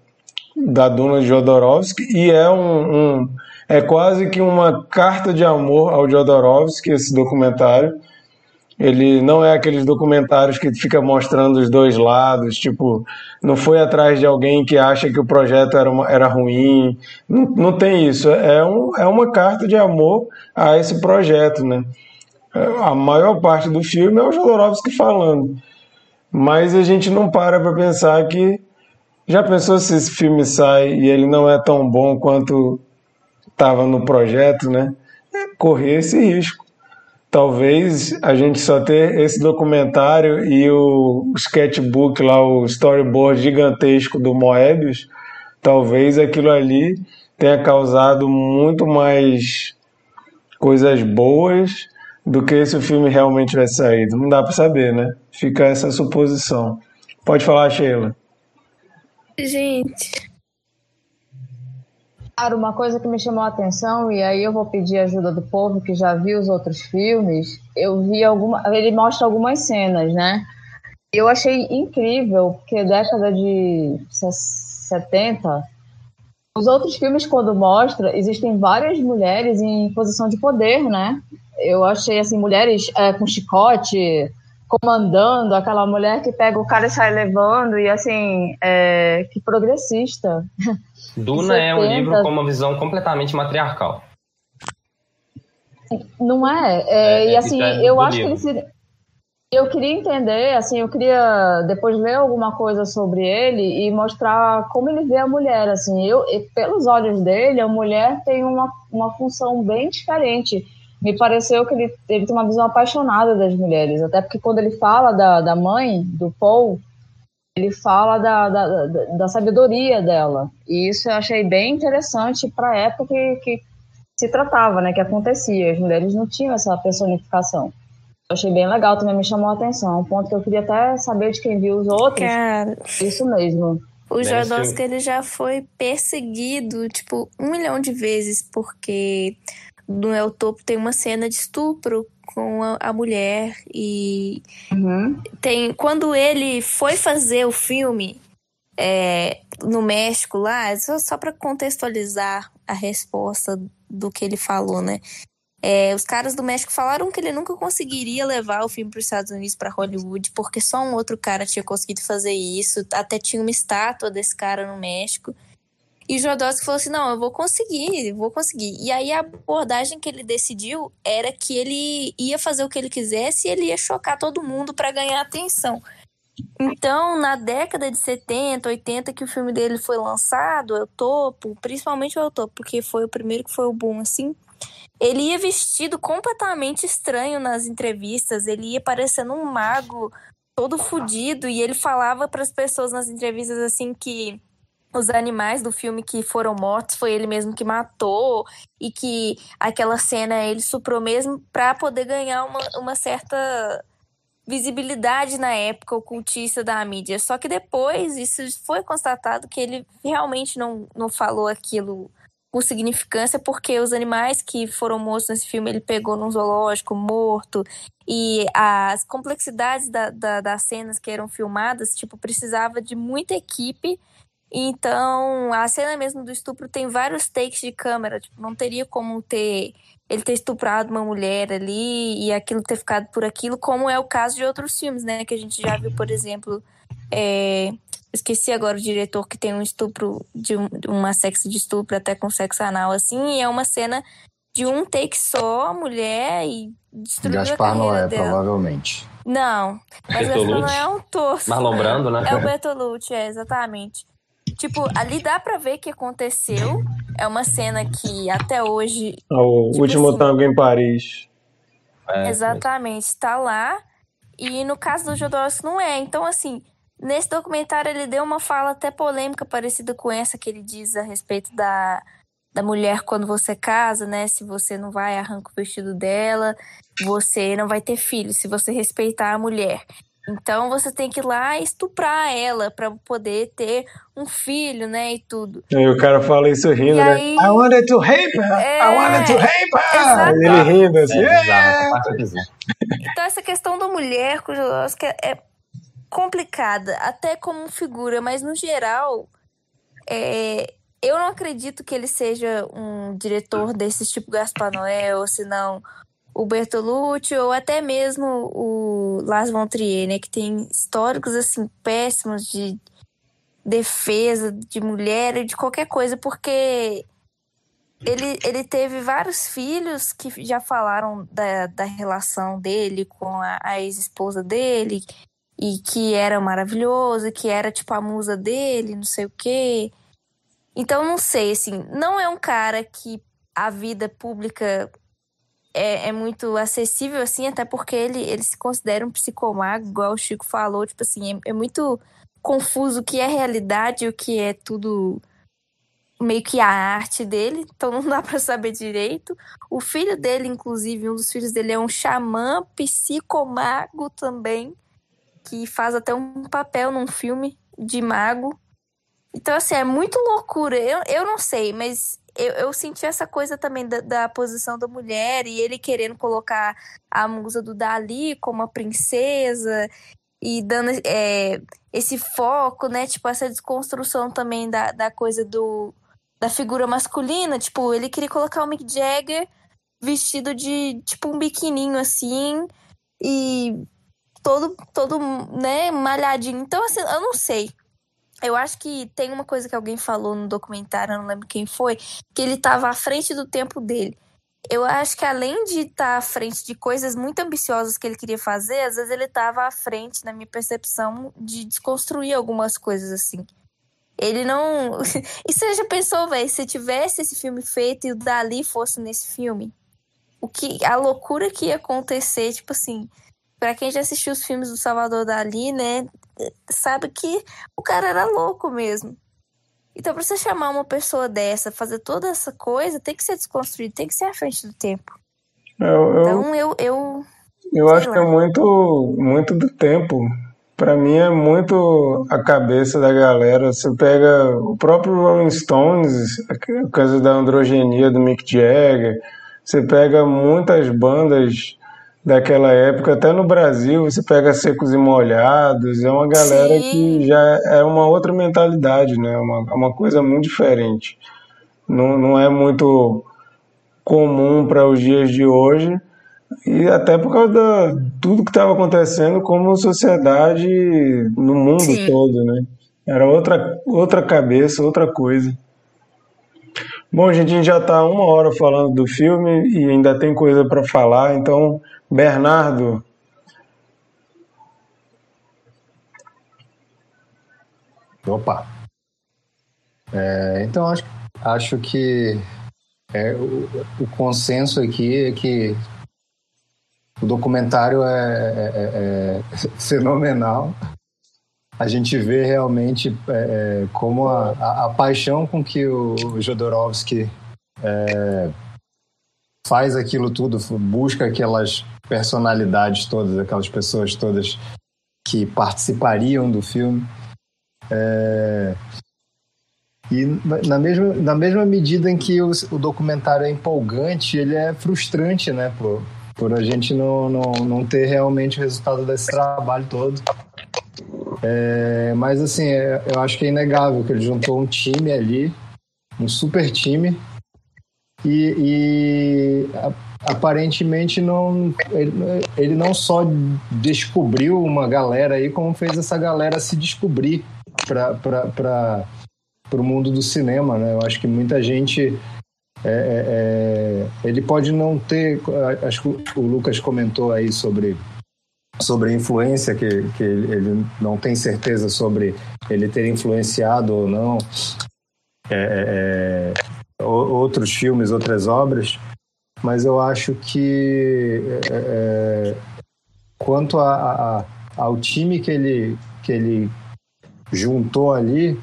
da Duna de Jodorowsky e é um, um- é quase que uma carta de amor ao Jodorowsky esse documentário. Ele não é aqueles documentários que fica mostrando os dois lados, tipo, não foi atrás de alguém que acha que o projeto era, uma- era ruim. Não, não tem isso. É, um, é uma carta de amor a esse projeto, né? A maior parte do filme é o Jodorowsky falando. Mas a gente não para para pensar que já pensou se esse filme sai e ele não é tão bom quanto estava no projeto, né? É correr esse risco. Talvez a gente só ter esse documentário e o sketchbook lá, o storyboard gigantesco do Moebius, talvez aquilo ali tenha causado muito mais coisas boas do que se o filme realmente tivesse saído. Não dá para saber, né? Fica essa suposição. Pode falar, Sheila. Gente, Cara, uma coisa que me chamou a atenção, e aí eu vou pedir ajuda do povo que já viu os outros filmes, eu vi alguma. Ele mostra algumas cenas, né? Eu achei incrível, porque década de 70, os outros filmes, quando mostra, existem várias mulheres em posição de poder, né? Eu achei, assim, mulheres é, com chicote, comandando, aquela mulher que pega o cara e sai levando, e assim, é, que progressista. Duna é um 70. livro com uma visão completamente matriarcal. Não é? É, É, e é, assim, é eu acho que livro. ele se... Eu queria entender, assim, eu queria depois ler alguma coisa sobre ele e mostrar como ele vê a mulher, assim, eu, pelos olhos dele, a mulher tem uma, uma função bem diferente. Me pareceu que ele, ele tem uma visão apaixonada das mulheres, até porque quando ele fala da, da mãe, do Paul, ele fala da, da, da, da sabedoria dela. E isso eu achei bem interessante para a época que, que se tratava, né, que acontecia. As mulheres não tinham essa personificação. Eu achei bem legal, também me chamou a atenção. Um ponto que eu queria até saber de quem viu os outros. cara, Isso mesmo. o Jodorowsky ele já foi perseguido, tipo, um milhão de vezes, porque no El Topo tem uma cena de estupro com a, a mulher e Uhum. tem quando ele foi fazer o filme é, no México lá, só, só para contextualizar a resposta do que ele falou, né? É, os caras do México falaram que ele nunca conseguiria levar o filme para os Estados Unidos, para Hollywood, porque só um outro cara tinha conseguido fazer isso. Até tinha uma estátua desse cara no México. E Jodorowsky falou assim: não, eu vou conseguir, vou conseguir. E aí a abordagem que ele decidiu era que ele ia fazer o que ele quisesse e ele ia chocar todo mundo para ganhar atenção. Então, na década de 70, 80, que o filme dele foi lançado, El Topo, principalmente o Topo, porque foi o primeiro que foi o boom, assim, ele ia vestido completamente estranho nas entrevistas, ele ia parecendo um mago todo fudido, e ele falava para as pessoas nas entrevistas, assim, que os animais do filme que foram mortos foi ele mesmo que matou e que aquela cena ele suprou mesmo para poder ganhar uma, uma certa visibilidade na época ocultista da mídia. Só que depois isso foi constatado que ele realmente não, não falou aquilo com significância porque os animais que foram mortos nesse filme ele pegou num zoológico morto e as complexidades da, da, das cenas que eram filmadas, tipo, precisava de muita equipe então, a cena mesmo do estupro tem vários takes de câmera. Tipo, não teria como ter ele ter estuprado uma mulher ali e aquilo ter ficado por aquilo, como é o caso de outros filmes, né? Que a gente já viu, por exemplo. é, Esqueci agora o diretor que tem um estupro de, um- uma sexo de estupro até com sexo anal, assim, e é uma cena de um take só a mulher e destruiu Gaspar a carreira Noé, dela. provavelmente. Não, mas Gaspar? Noé é um torso. Marlon Brando, né? É o Bertolucci, é, exatamente. Tipo, ali dá pra ver que aconteceu. É uma cena que até hoje O Tipo último assim- tango em Paris. É, Exatamente, tá lá. E no caso do Jodorowsky não é. Então, assim, nesse documentário ele deu uma fala até polêmica parecida com essa que ele diz a respeito da, da mulher quando você casa, né? Se você não vai, arranca o vestido dela, você não vai ter filho, se você respeitar a mulher. Então você tem que ir lá e estuprar ela pra poder ter um filho, né? E tudo. Aí o cara fala isso rindo, E né? aí- I wanted to rape her! I É, wanted to rape her! exato. Ele rindo assim. É bizarro, "É!" Então, essa questão da mulher com o Jodorowsky é é complicada, até como figura, mas no geral, é, eu não acredito que ele seja um diretor desse tipo Gaspar ou se não o Bertolucci, ou até mesmo o Lars von Trier, né, que tem históricos, assim, péssimos de defesa de mulher e de qualquer coisa, porque ele, ele teve vários filhos que já falaram da, da relação dele com a, a ex-esposa dele e que era maravilhoso, que era tipo a musa dele, não sei o quê. Então, não sei, assim, não é um cara que a vida pública é, é muito acessível, assim, até porque ele, ele se considera um psicomago, igual o Chico falou, tipo assim, é, é muito confuso o que é realidade e o que é tudo meio que a arte dele, então não dá pra saber direito. O filho dele, inclusive, um dos filhos dele é um xamã psicomago também, que faz até um papel num filme de mago. Então, assim, é muito loucura. Eu, eu não sei, mas eu, eu senti essa coisa também da, da posição da mulher e ele querendo colocar a musa do Dali como a princesa e dando é, esse foco, né? Tipo, essa desconstrução também da, da coisa do, da figura masculina. Tipo, ele queria colocar o Mick Jagger vestido de, tipo, um biquininho assim e todo, todo, né, malhadinho. Então, assim, eu não sei. Eu acho que tem uma coisa que alguém falou no documentário, eu não lembro quem foi, que ele estava à frente do tempo dele. Eu acho que além de estar à frente de coisas muito ambiciosas que ele queria fazer, às vezes ele estava à frente, na minha percepção, de desconstruir algumas coisas assim. Ele não. E você já pensou, velho, se tivesse esse filme feito e o Dali fosse nesse filme? O que. A loucura que ia acontecer, tipo assim. Pra quem já assistiu os filmes do Salvador Dali, né? Sabe que o cara era louco mesmo. Então, pra você chamar uma pessoa dessa, fazer toda essa coisa, tem que ser desconstruído, tem que ser à frente do tempo. Eu, eu, Então, eu. eu eu acho que é lá. muito, muito do tempo. Pra mim é muito a cabeça da galera. Você pega o próprio Rolling Stones, a coisa da androgenia do Mick Jagger. Você pega muitas bandas daquela época, até no Brasil, você pega Secos e Molhados. É uma galera Sim. que já é uma outra mentalidade, né? Uma, uma coisa muito diferente. Não, não é muito comum para os dias de hoje. E até por causa da tudo que estava acontecendo como sociedade no mundo Sim. todo, né? Era outra, outra cabeça, outra coisa. Bom, gente, a gente já está uma hora falando do filme e ainda tem coisa para falar, então, Bernardo, Opa! É, então, acho, acho que é, o, o consenso aqui é que o documentário é, é- é fenomenal. A gente vê realmente é, é, como a, a- a paixão com que o Jodorowsky é, faz aquilo tudo, busca aquelas personalidades todas, aquelas pessoas todas que participariam do filme. É, e na- mesma, na mesma medida em que o, o documentário é empolgante, ele é frustrante, né? Por, por a gente não, não, não ter realmente o resultado desse trabalho todo. É, mas assim, é- eu acho que é inegável que ele juntou um time ali, um super time, e, e aparentemente não, ele, não só descobriu uma galera aí, como fez essa galera se descobrir para o mundo do cinema, né? Eu acho que muita gente é, é, é, ele pode não ter. Acho que o Lucas comentou aí sobre, sobre a influência, que, que ele não tem certeza sobre ele ter influenciado ou não é, é, outros filmes, outras obras, mas eu acho que quanto a, a, ao time que ele, que ele juntou ali,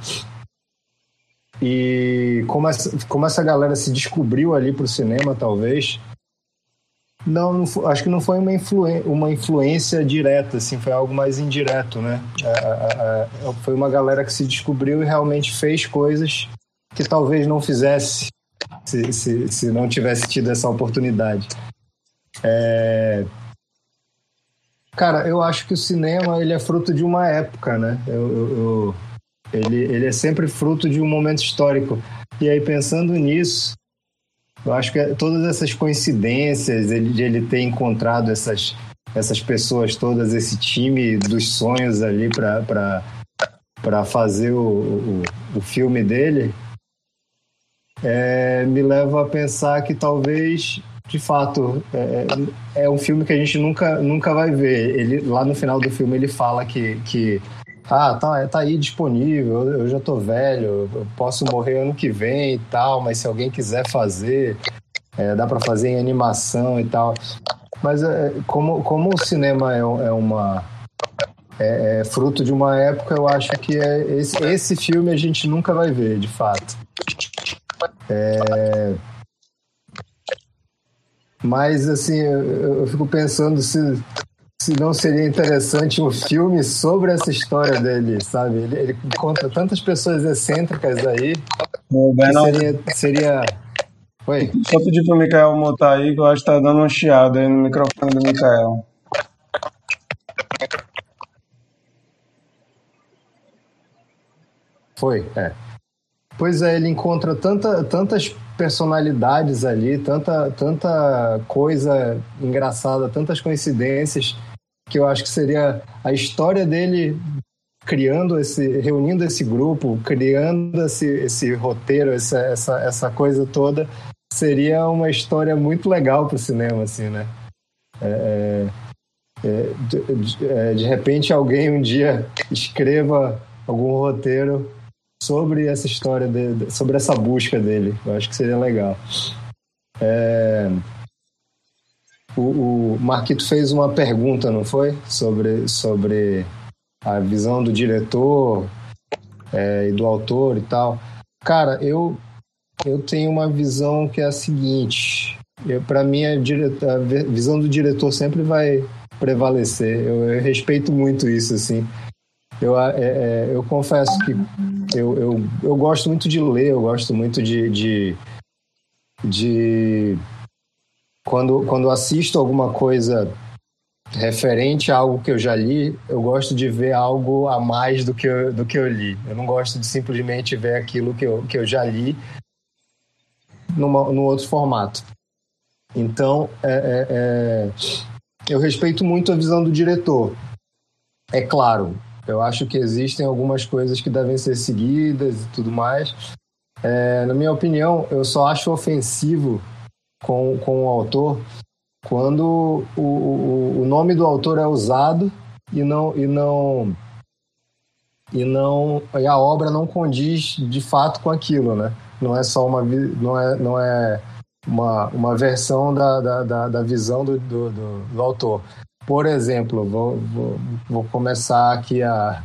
e como essa, como essa galera se descobriu ali pro cinema, talvez. Não, não acho que não foi uma, influen uma influência direta, assim, foi algo mais indireto, né? É, é, foi uma galera que se descobriu e realmente fez coisas que talvez não fizesse se, se, se não tivesse tido essa oportunidade. É... Cara, eu acho que o cinema ele é fruto de uma época, né? eu, eu, eu ele, ele é sempre fruto de um momento histórico. E aí, pensando nisso, eu acho que todas essas coincidências, ele, de ele ter encontrado essas, essas pessoas todas, esse time dos sonhos ali para fazer o, o, o, filme dele, é, me leva a pensar que talvez, de fato, é, é um filme que a gente nunca, nunca vai ver. Ele, lá no final do filme ele fala que, que ah, tá, tá aí disponível, eu já tô velho, eu posso morrer ano que vem e tal, mas se alguém quiser fazer, é, dá para fazer em animação e tal. Mas é, como, como o cinema é, é uma. É, é, fruto de uma época, eu acho que é, esse, esse filme a gente nunca vai ver, de fato. É, mas, assim, eu, eu fico pensando se se não seria interessante um filme sobre essa história dele, sabe? Ele, ele encontra tantas pessoas excêntricas aí. O seria, seria. Oi? Só pedir pro Mikael montar aí, que eu acho que tá dando um chiado aí no microfone do Mikael. Foi, é. Pois é, ele encontra tanta, tantas personalidades ali, tanta, tanta coisa engraçada, tantas coincidências que eu acho que seria a história dele criando esse, reunindo esse grupo, criando esse, esse roteiro, essa, essa, essa coisa toda, seria uma história muito legal para o cinema, assim, né? É, é, é de, de, é, de, repente alguém um dia escreva algum roteiro sobre essa história, de, sobre essa busca dele. Eu acho que seria legal. É, o, o Marquito fez uma pergunta, não foi? Sobre, sobre a visão do diretor é, e do autor e tal. Cara, eu, eu tenho uma visão que é a seguinte. Para mim, a, a, visão do diretor sempre vai prevalecer. Eu, eu respeito muito isso, assim. Eu, é, é, eu confesso que eu, eu, eu gosto muito de ler, eu gosto muito de, de, de quando, quando assisto alguma coisa referente a algo que eu já li, eu gosto de ver algo a mais do que eu, do que eu li. Eu não gosto de simplesmente ver aquilo que eu, que eu já li numa, num outro formato. Então, é, é, é, eu respeito muito a visão do diretor. É claro, eu acho que existem algumas coisas que devem ser seguidas e tudo mais. É, na minha opinião, eu só acho ofensivo com, com o autor quando o, o, o nome do autor é usado e não e não e não e a obra não condiz de fato com aquilo, né? Não é só uma não é não é uma, uma versão da, da, da, da visão do, do, do, do, autor. Por exemplo, vou, vou, vou começar aqui a,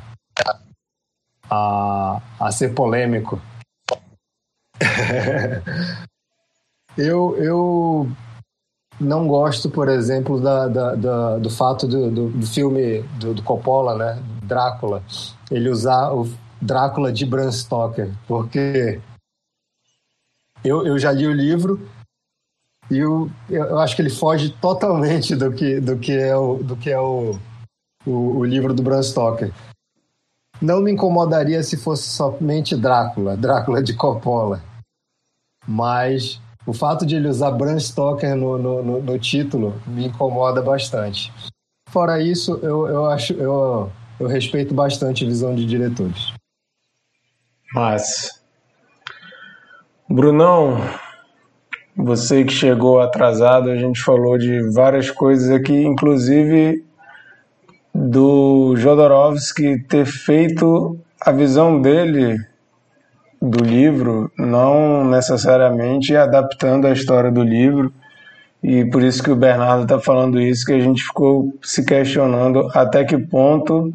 a, a ser polêmico. Eu, eu não gosto, por exemplo, da, da, da do fato do, do, do filme do, do, Coppola, né, Drácula, ele usar o Drácula de Bram Stoker, porque eu, eu já li o livro eu, eu acho que ele foge totalmente do que, do que é, o, do que é o, o, o livro do Bram Stoker. Não me incomodaria se fosse somente Drácula, Drácula de Coppola. Mas o fato de ele usar Bram Stoker no, no, no, no título me incomoda bastante. Fora isso, eu, eu acho eu, eu respeito bastante a visão de diretores. Mas, Brunão, você que chegou atrasado, a gente falou de várias coisas aqui, inclusive do Jodorowsky ter feito a visão dele do livro, não necessariamente adaptando a história do livro. E por isso que o Bernardo está falando isso, que a gente ficou se questionando até que ponto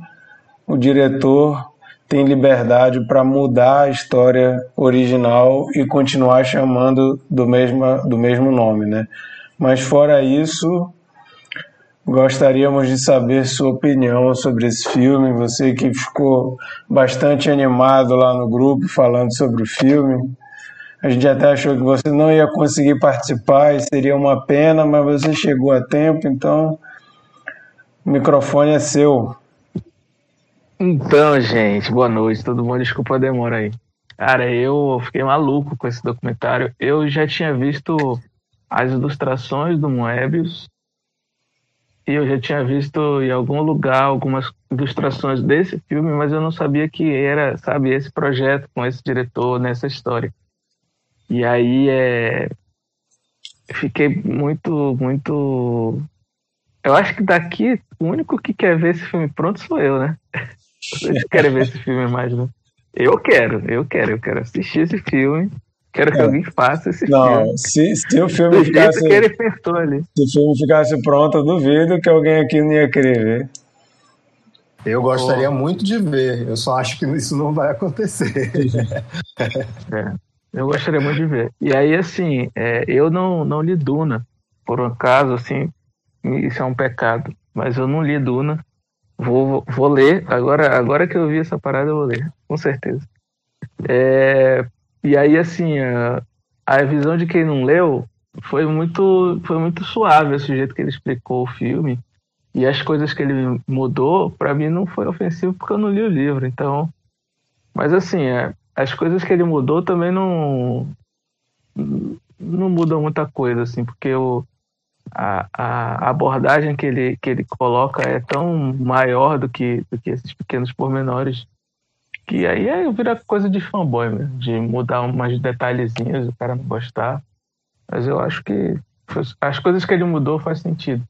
o diretor tem liberdade para mudar a história original e continuar chamando do mesmo, do mesmo nome, né? Mas fora isso, gostaríamos de saber sua opinião sobre esse filme. Você que ficou bastante animado lá no grupo falando sobre o filme. A gente até achou que você não ia conseguir participar e seria uma pena, mas você chegou a tempo, então o microfone é seu. Então, gente, boa noite, todo mundo. Desculpa a demora aí. Cara, eu fiquei maluco com esse documentário. Eu já tinha visto as ilustrações do Moebius e eu já tinha visto em algum lugar algumas ilustrações desse filme, mas eu não sabia que era, sabe, esse projeto com esse diretor nessa história. E aí é fiquei muito, muito. Eu acho que daqui o único que quer ver esse filme pronto sou eu, né? Vocês querem ver esse filme mais, né? Eu quero, eu quero, eu quero assistir esse filme. Quero que é. alguém faça esse não, filme. Se, se o filme ficasse. Que ele pensou ali. Se o filme ficasse pronto, eu duvido que alguém aqui não ia querer ver. Eu gostaria oh. muito de ver, eu só acho que isso não vai acontecer. é, eu gostaria muito de ver. E aí, assim, é, eu não, não li Duna, por um acaso, assim, isso é um pecado, mas eu não li Duna. Vou, vou ler. Agora, agora que eu vi essa parada, eu vou ler, com certeza. É, e aí, assim, a, a visão de quem não leu foi muito, foi muito suave esse jeito que ele explicou o filme. E as coisas que ele mudou, para mim não foi ofensivo porque eu não li o livro. Então, mas assim, é, as coisas que ele mudou também não não mudam muita coisa, assim, porque o, a, a abordagem que ele, que ele coloca é tão maior do que, do que esses pequenos pormenores que aí é, vira coisa de fanboy mesmo, de mudar umas detalhezinhos, o cara não gostar. Mas eu acho que as coisas que ele mudou faz sentido,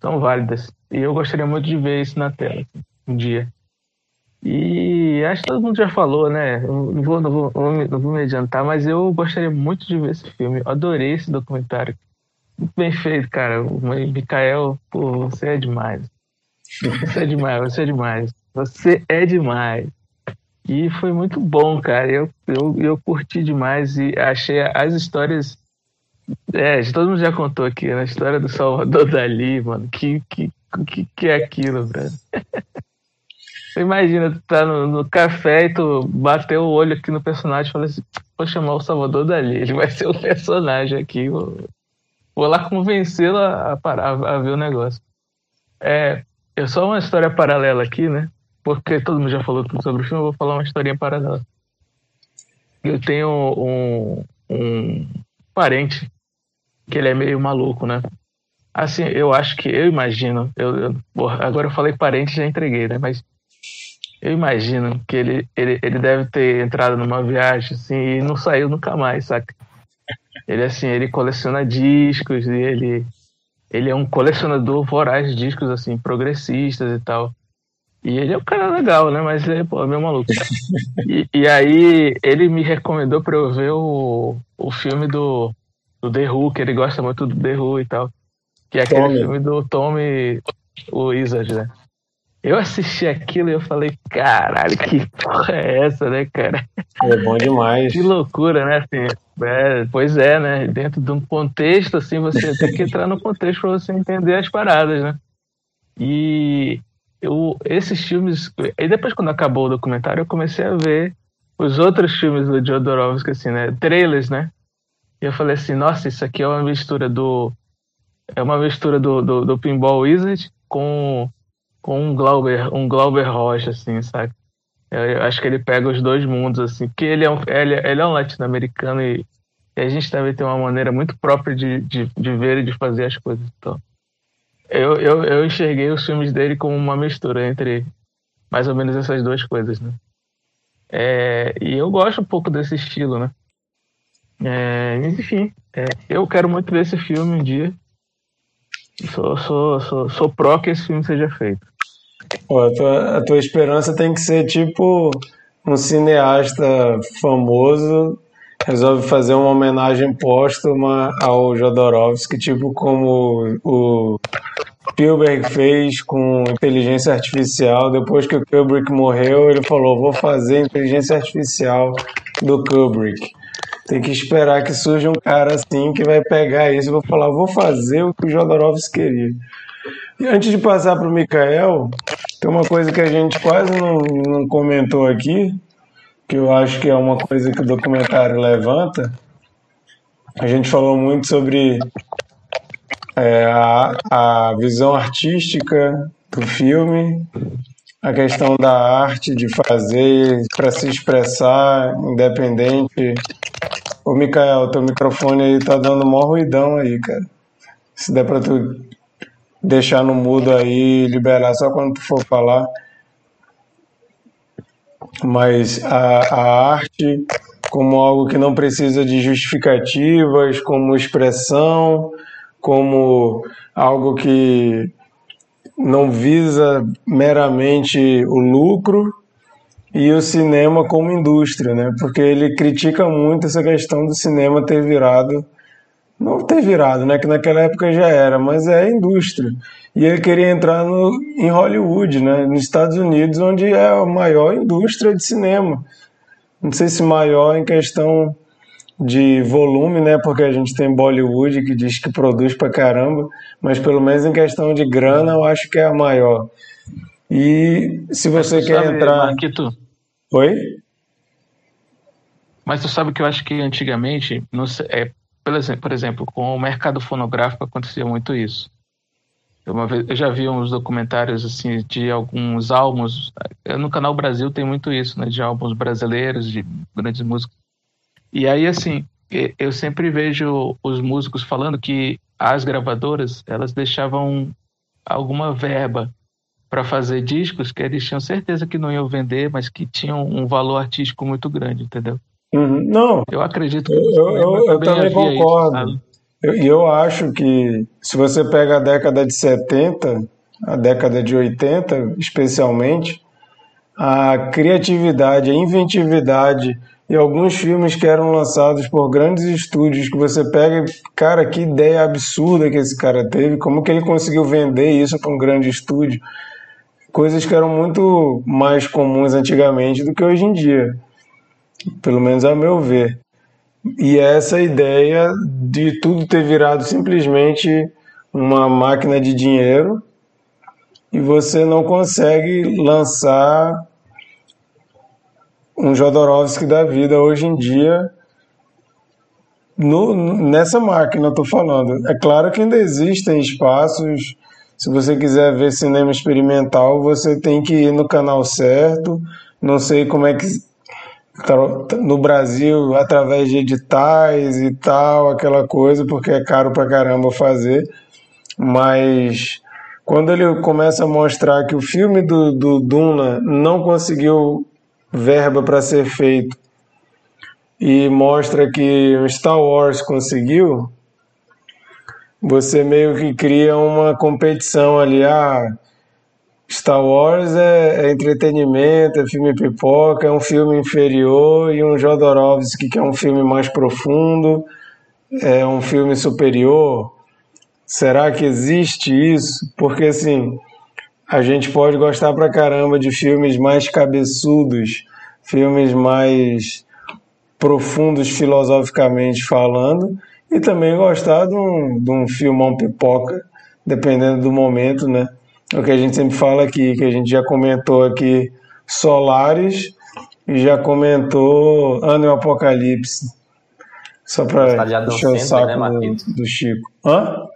são válidas. E eu gostaria muito de ver isso na tela, um dia. E acho que todo mundo já falou, né? Não vou, não vou, não vou me adiantar, mas eu gostaria muito de ver esse filme. Eu adorei esse documentário. Bem feito, cara. O Mikael, pô, você é demais. Você é demais, você é demais. Você é demais. E foi muito bom, cara. Eu, eu, eu curti demais e achei as histórias. É, todo mundo já contou aqui, né? história do Salvador Dali, mano. Que, que, que, que é aquilo, velho? Imagina, tu tá no, no, café e tu bateu o olho aqui no personagem e fala assim: vou chamar o Salvador Dali, ele vai ser o personagem aqui. Vou, vou lá convencê-lo a, parar, a ver o negócio. É, é só uma história paralela aqui, né? porque todo mundo já falou tudo sobre o filme, eu vou falar uma historinha paralela. Eu tenho um, um parente que ele é meio maluco, né? Assim, eu acho que, eu imagino, eu, eu agora eu falei parente já entreguei, né? Mas eu imagino que ele, ele, ele deve ter entrado numa viagem assim e não saiu nunca mais, saca? Ele assim, ele coleciona discos e ele ele é um colecionador voraz de discos assim progressistas e tal. E ele é um cara legal, né? Mas ele pô, é meio maluco. e, e, aí ele me recomendou pra eu ver o, o filme do, do The Who, que ele gosta muito do The Who e tal. Que é aquele Tommy. filme do Tommy Wizard, né? Eu assisti aquilo e eu falei, caralho, que porra é essa, né, cara? É bom demais. que loucura, né? Assim, é, pois é, né? Dentro de um contexto, assim, você tem que entrar no contexto para você entender as paradas, né? E eu, esses filmes. E depois, quando acabou o documentário, eu comecei a ver os outros filmes do Jodorowsky, assim, né? Trailers, né? E eu falei assim: nossa, isso aqui é uma mistura do. É uma mistura do, do, do Pinball Wizard com, com um Glauber, um Glauber Rocha, assim, sabe? Eu, acho que ele pega os dois mundos, assim, porque ele é um, ele, ele é um latino-americano e, e, a gente também tem uma maneira muito própria de, de, de ver e de fazer as coisas. Então, eu, eu, eu enxerguei os filmes dele como uma mistura entre mais ou menos essas duas coisas, né? É, e eu gosto um pouco desse estilo, né? É, enfim, é, eu quero muito ver esse filme um dia. Sou, sou, sou, sou pró que esse filme seja feito. Pô, a, tua, a tua esperança tem que ser tipo um cineasta famoso resolve fazer uma homenagem póstuma ao Jodorowsky, tipo como o Spielberg fez com inteligência artificial. Depois que o Kubrick morreu, ele falou: Vou fazer inteligência artificial do Kubrick. Tem que esperar que surja um cara assim que vai pegar isso e vou falar: Vou fazer o que o Jodorowsky queria. E antes de passar para o Mikael, tem uma coisa que a gente quase não, não comentou aqui, que eu acho que é uma coisa que o documentário levanta. A gente falou muito sobre é, a, a visão artística do filme, a questão da arte de fazer para se expressar independente. Ô, Mikael, teu microfone aí tá dando mó ruidão aí, cara. Se der para tu deixar no mudo aí, liberar só quando tu for falar. Mas a, a arte como algo que não precisa de justificativas, como expressão, como algo que não visa meramente o lucro e o cinema como indústria, né? Porque ele critica muito essa questão do cinema ter virado não ter virado, né? Que naquela época já era, mas é indústria. E ele queria entrar no, em Hollywood, né? Nos Estados Unidos, onde é a maior indústria de cinema. Não sei se maior em questão de volume, né? Porque a gente tem Bollywood que diz que produz pra caramba, mas pelo menos em questão de grana eu acho que é a maior. E se você quer sabe, entrar. Marquito, Oi? mas tu sabe que eu acho que antigamente, não sei, é, por, exemplo, com o mercado fonográfico acontecia muito isso. Eu, vez, eu já vi uns documentários assim de alguns álbuns. eh, No canal Brasil tem muito isso, né? De álbuns brasileiros, de grandes músicos. E aí, assim, eu sempre vejo os músicos falando que as gravadoras elas deixavam alguma verba para fazer discos que eles tinham certeza que não iam vender, mas que tinham um valor artístico muito grande, entendeu? Uhum. Não, Eu acredito que eu, eu, eu, também isso, concordo. sabe? Eu- E eu, acho que se você pega a década de 70, a década de 80, especialmente, a criatividade, a inventividade e alguns filmes que eram lançados por grandes estúdios que você pega e, cara, que ideia absurda que esse cara teve, como que ele conseguiu vender isso para um grande estúdio? Coisas que eram muito mais comuns antigamente do que hoje em dia, pelo menos a meu ver. E essa ideia de tudo ter virado simplesmente uma máquina de dinheiro e você não consegue lançar um Jodorowsky da vida hoje em dia no, nessa máquina, tô falando. É claro que ainda existem espaços. Se você quiser ver cinema experimental, você tem que ir no canal certo. Não sei como é que no Brasil através de editais e tal, aquela coisa, porque é caro pra caramba fazer. Mas quando ele começa a mostrar que o filme do, do Duna não conseguiu verba para ser feito e mostra que o Star Wars conseguiu, você meio que cria uma competição ali. Ah, Star Wars é, é entretenimento, é filme pipoca, é um filme inferior, e um Jodorowsky, que é um filme mais profundo, é um filme superior. Será que existe isso? Porque assim, a gente pode gostar pra caramba de filmes mais cabeçudos, filmes mais profundos filosoficamente falando, e também gostar de um, de um filmão pipoca, dependendo do momento, né? É o que a gente sempre fala aqui, que a gente já comentou aqui Solares e já comentou Ano Apocalipse. Só Gostar pra de Adam encher o saco né, Marquinhos? do Chico. Hã?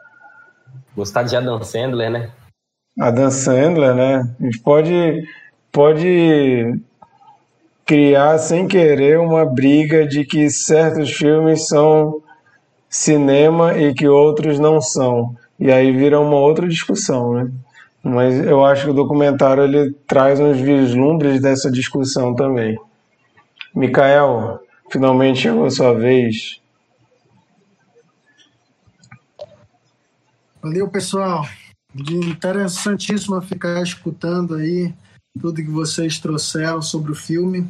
Gostar de Adam Sandler, né? Adam Sandler, né? A gente pode, pode criar sem querer uma briga de que certos filmes são cinema e que outros não são. E aí vira uma outra discussão, né? Mas eu acho que o documentário ele traz uns vislumbres dessa discussão também. Mikael, finalmente chegou a sua vez. Valeu, pessoal. Interessantíssimo ficar escutando aí tudo que vocês trouxeram sobre o filme.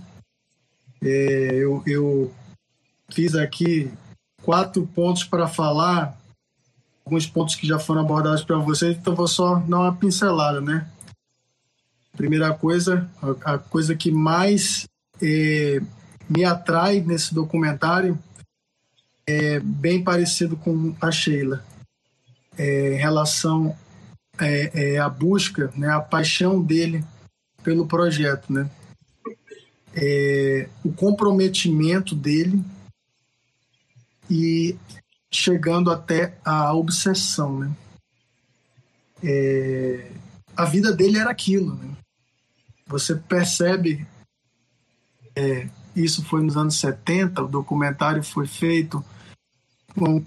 É, eu, eu fiz aqui quatro pontos para falar alguns pontos que já foram abordados para vocês, então vou só dar uma pincelada, né? Primeira coisa, a, coisa que mais é, me atrai nesse documentário é bem parecido com a Sheila, é, em relação é, é, à busca, né, a paixão dele pelo projeto, né? É, o comprometimento dele e chegando até a obsessão, né? É, a vida dele era aquilo, né? Você percebe, é, isso foi nos anos 70, o documentário foi feito com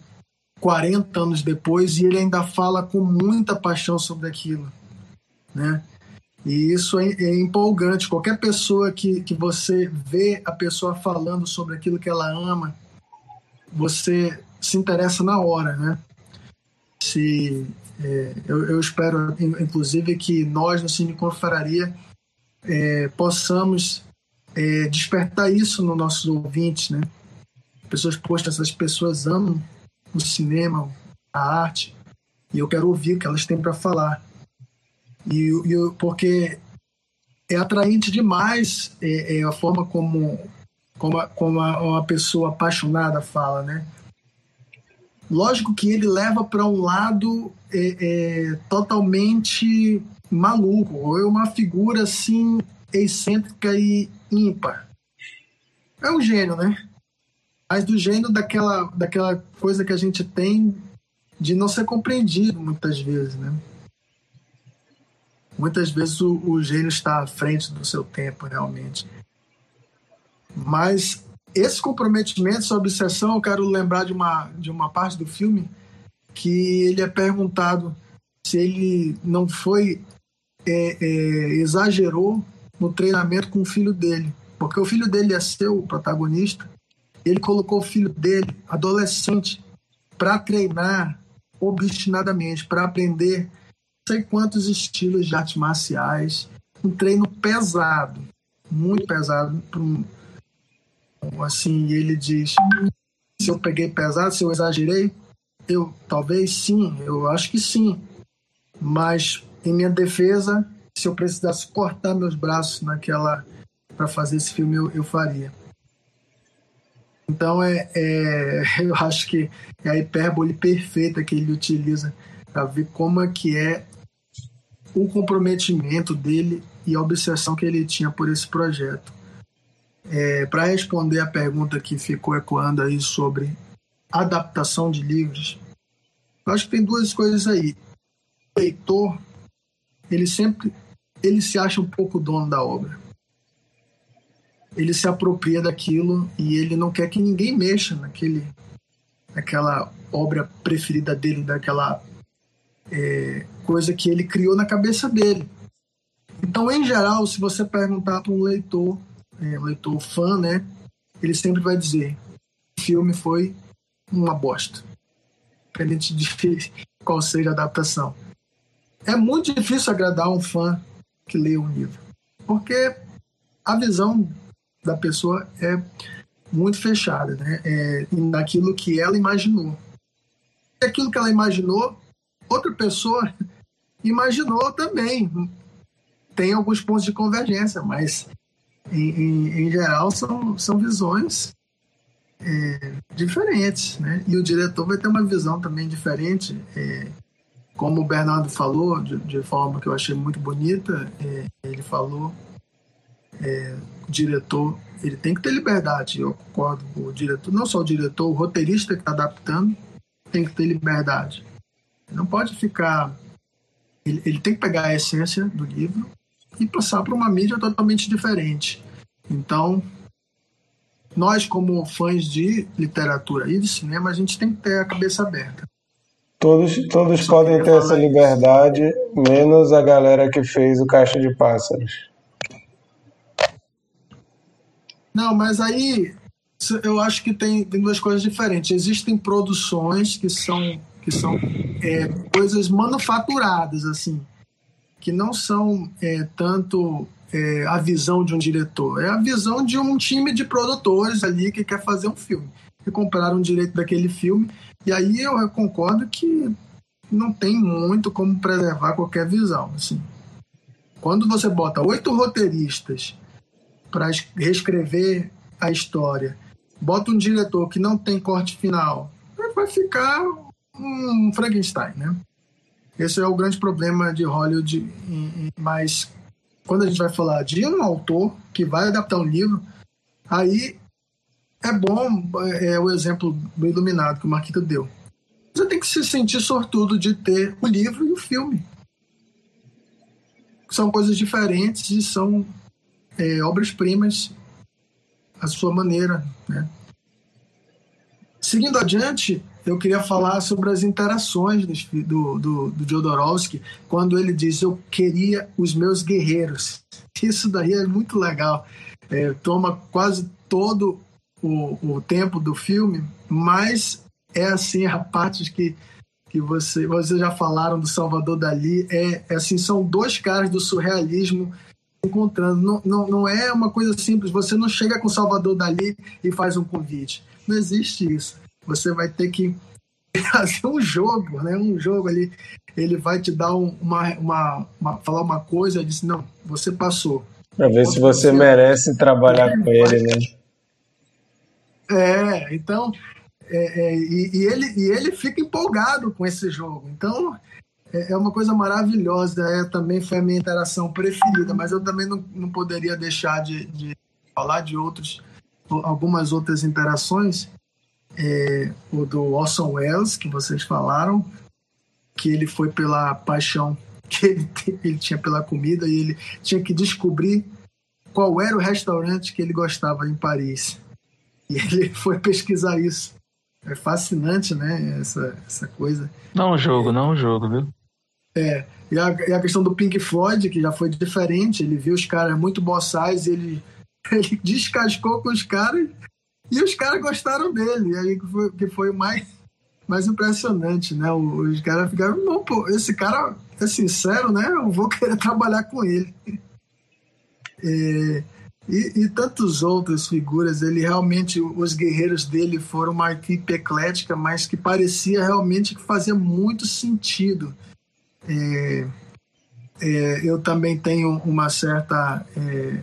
40 anos depois e ele ainda fala com muita paixão sobre aquilo, né? E isso é, é, empolgante. Qualquer pessoa que, que você vê a pessoa falando sobre aquilo que ela ama, você se interessa na hora, né? Se, é, eu, eu, espero, inclusive, que nós no Cine Confraria é, possamos é, despertar isso nos nossos ouvintes, né? Pessoas, poxa, essas pessoas amam o cinema, a arte, e eu quero ouvir o que elas têm para falar. E, e, porque é atraente demais é, é a forma como, como, a, como a, uma pessoa apaixonada fala, né? Lógico que ele leva para um lado é, é, totalmente maluco, é uma figura assim excêntrica e ímpar. É um gênio, né? Mas do gênio daquela, daquela coisa que a gente tem de não ser compreendido muitas vezes, né? Muitas vezes o, o gênio está à frente do seu tempo, realmente. Mas esse comprometimento, essa obsessão, eu quero lembrar de uma, de uma parte do filme que ele é perguntado se ele não foi é, é, exagerou no treinamento com o filho dele, porque o filho dele é seu protagonista. Ele colocou o filho dele, adolescente, para treinar obstinadamente, para aprender sei quantos estilos de artes marciais, um treino pesado, muito pesado. Assim, ele diz: se eu peguei pesado, se eu exagerei, eu talvez sim, eu acho que sim. Mas em minha defesa, se eu precisasse cortar meus braços naquela para fazer esse filme, eu, eu faria. Então é, é, eu acho que é a hipérbole perfeita que ele utiliza para ver como é que é o comprometimento dele e a obsessão que ele tinha por esse projeto. É, Para responder a pergunta que ficou ecoando aí sobre adaptação de livros, eu acho que tem duas coisas aí. O leitor, ele sempre ele se acha um pouco dono da obra. Ele se apropria daquilo e ele não quer que ninguém mexa naquele, naquela obra preferida dele, daquela é, coisa que ele criou na cabeça dele. Então, em geral, se você perguntar para um leitor, é, leitor fã, né, ele sempre vai dizer: o filme foi uma bosta, independente de qual seja a adaptação. É muito difícil agradar um fã que lê um livro, porque a visão da pessoa é muito fechada, né? É, naquilo que ela imaginou. E aquilo que ela imaginou outra pessoa imaginou também. Tem alguns pontos de convergência, mas em, em, em geral são, são visões é, diferentes, né? E o diretor vai ter uma visão também diferente, é, como o Bernardo falou, de, de, forma que eu achei muito bonita, é, ele falou, é, o diretor, ele tem que ter liberdade, eu concordo com o diretor, não só o diretor, o roteirista que está adaptando tem que ter liberdade. Não pode ficar. Ele, ele tem que pegar a essência do livro e passar para uma mídia totalmente diferente. Então, nós, como fãs de literatura e de cinema, a gente tem que ter a cabeça aberta. Todos, todos podem ter essa liberdade, menos a galera que fez o Caixa de Pássaros. Não, mas aí eu acho que tem, tem duas coisas diferentes. Existem produções que são que são é, coisas manufaturadas, assim, que não são é, tanto é, a visão de um diretor, é a visão de um time de produtores ali que quer fazer um filme, que compraram o direito daquele filme, e aí eu concordo que não tem muito como preservar qualquer visão, assim. Quando você bota oito roteiristas para reescrever a história, bota um diretor que não tem corte final, vai ficar um Frankenstein, né? Esse é o grande problema de Hollywood, mas quando a gente vai falar de um autor que vai adaptar um livro, aí é bom é o exemplo do Iluminado que o Marquito deu. Você tem que se sentir sortudo de ter o livro e o filme. São coisas diferentes e são é, obras-primas à sua maneira. Né? Seguindo adiante, eu queria falar sobre as interações do, do, do Jodorowsky quando ele diz eu queria os meus guerreiros. Isso daí é muito legal. É, toma quase todo o, o tempo do filme, mas é assim a parte que que você, vocês já falaram do Salvador Dali, é, é assim, são dois caras do surrealismo encontrando. Não, não, não é uma coisa simples, você não chega com Salvador Dali e faz um convite. Não existe isso. Você vai ter que fazer um jogo, né? Um jogo ali. Ele vai te dar uma, uma, uma falar uma coisa e disse, não, você passou. Para ver se você, você merece trabalhar é, com ele, né? É, então é, é, e, e, ele, e ele fica empolgado com esse jogo. Então, é, é uma coisa maravilhosa. É, também foi a minha interação preferida, mas eu também não, não poderia deixar de, de falar de outros, algumas outras interações. É, o do Orson Welles, que vocês falaram, que ele foi pela paixão que ele, ele tinha pela comida e ele tinha que descobrir qual era o restaurante que ele gostava em Paris. E ele foi pesquisar isso é fascinante, né? Essa, essa coisa. Não um jogo, não um jogo, viu? É. E a, e a questão do Pink Floyd, que já foi diferente, ele viu os caras muito boçais, ele, ele descascou com os caras e os caras gostaram dele. E aí que foi, que foi mais, mais impressionante, né? Os caras ficaram, não, pô, esse cara é sincero, né? Eu vou querer trabalhar com ele. É, e, e tantas outras figuras. Ele realmente, os guerreiros dele foram uma equipe eclética, mas que parecia realmente que fazia muito sentido. É, é, eu também tenho uma certa é,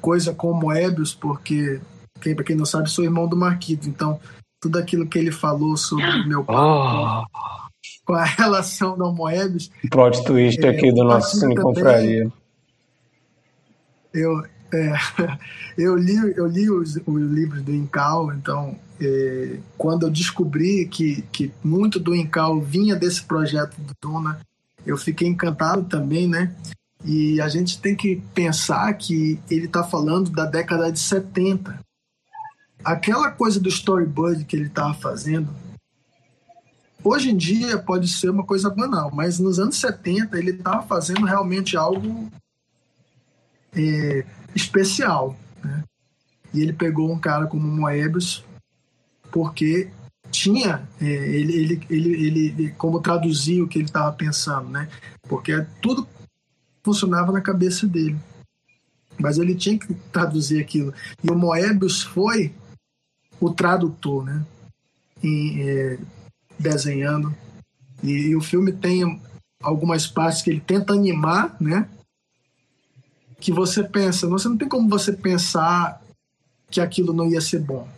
coisa com Moebius, porque, quem, para quem não sabe, sou irmão do Marquito, então tudo aquilo que ele falou sobre o meu pai, oh. com a relação do Moebius. Plot twist é, aqui do nosso Cine Confraria. Eu, é, eu li, eu li os, os livros do Incal, então é, quando eu descobri que, que muito do Incal vinha desse projeto do Duna, eu fiquei encantado também, né? E a gente tem que pensar que ele está falando da década de 70. Aquela coisa do storyboard que ele estava fazendo, hoje em dia pode ser uma coisa banal, mas nos anos 70 ele estava fazendo realmente algo é, especial. Né? E ele pegou um cara como Moebius porque tinha é, ele, ele, ele, ele como traduzir o que ele estava pensando, né? Porque tudo funcionava na cabeça dele. Mas ele tinha que traduzir aquilo. E o Moebius foi o tradutor, né? É, desenhando. E, e, o filme tem algumas partes que ele tenta animar, né? que você pensa, você não tem como você pensar que aquilo não ia ser bom.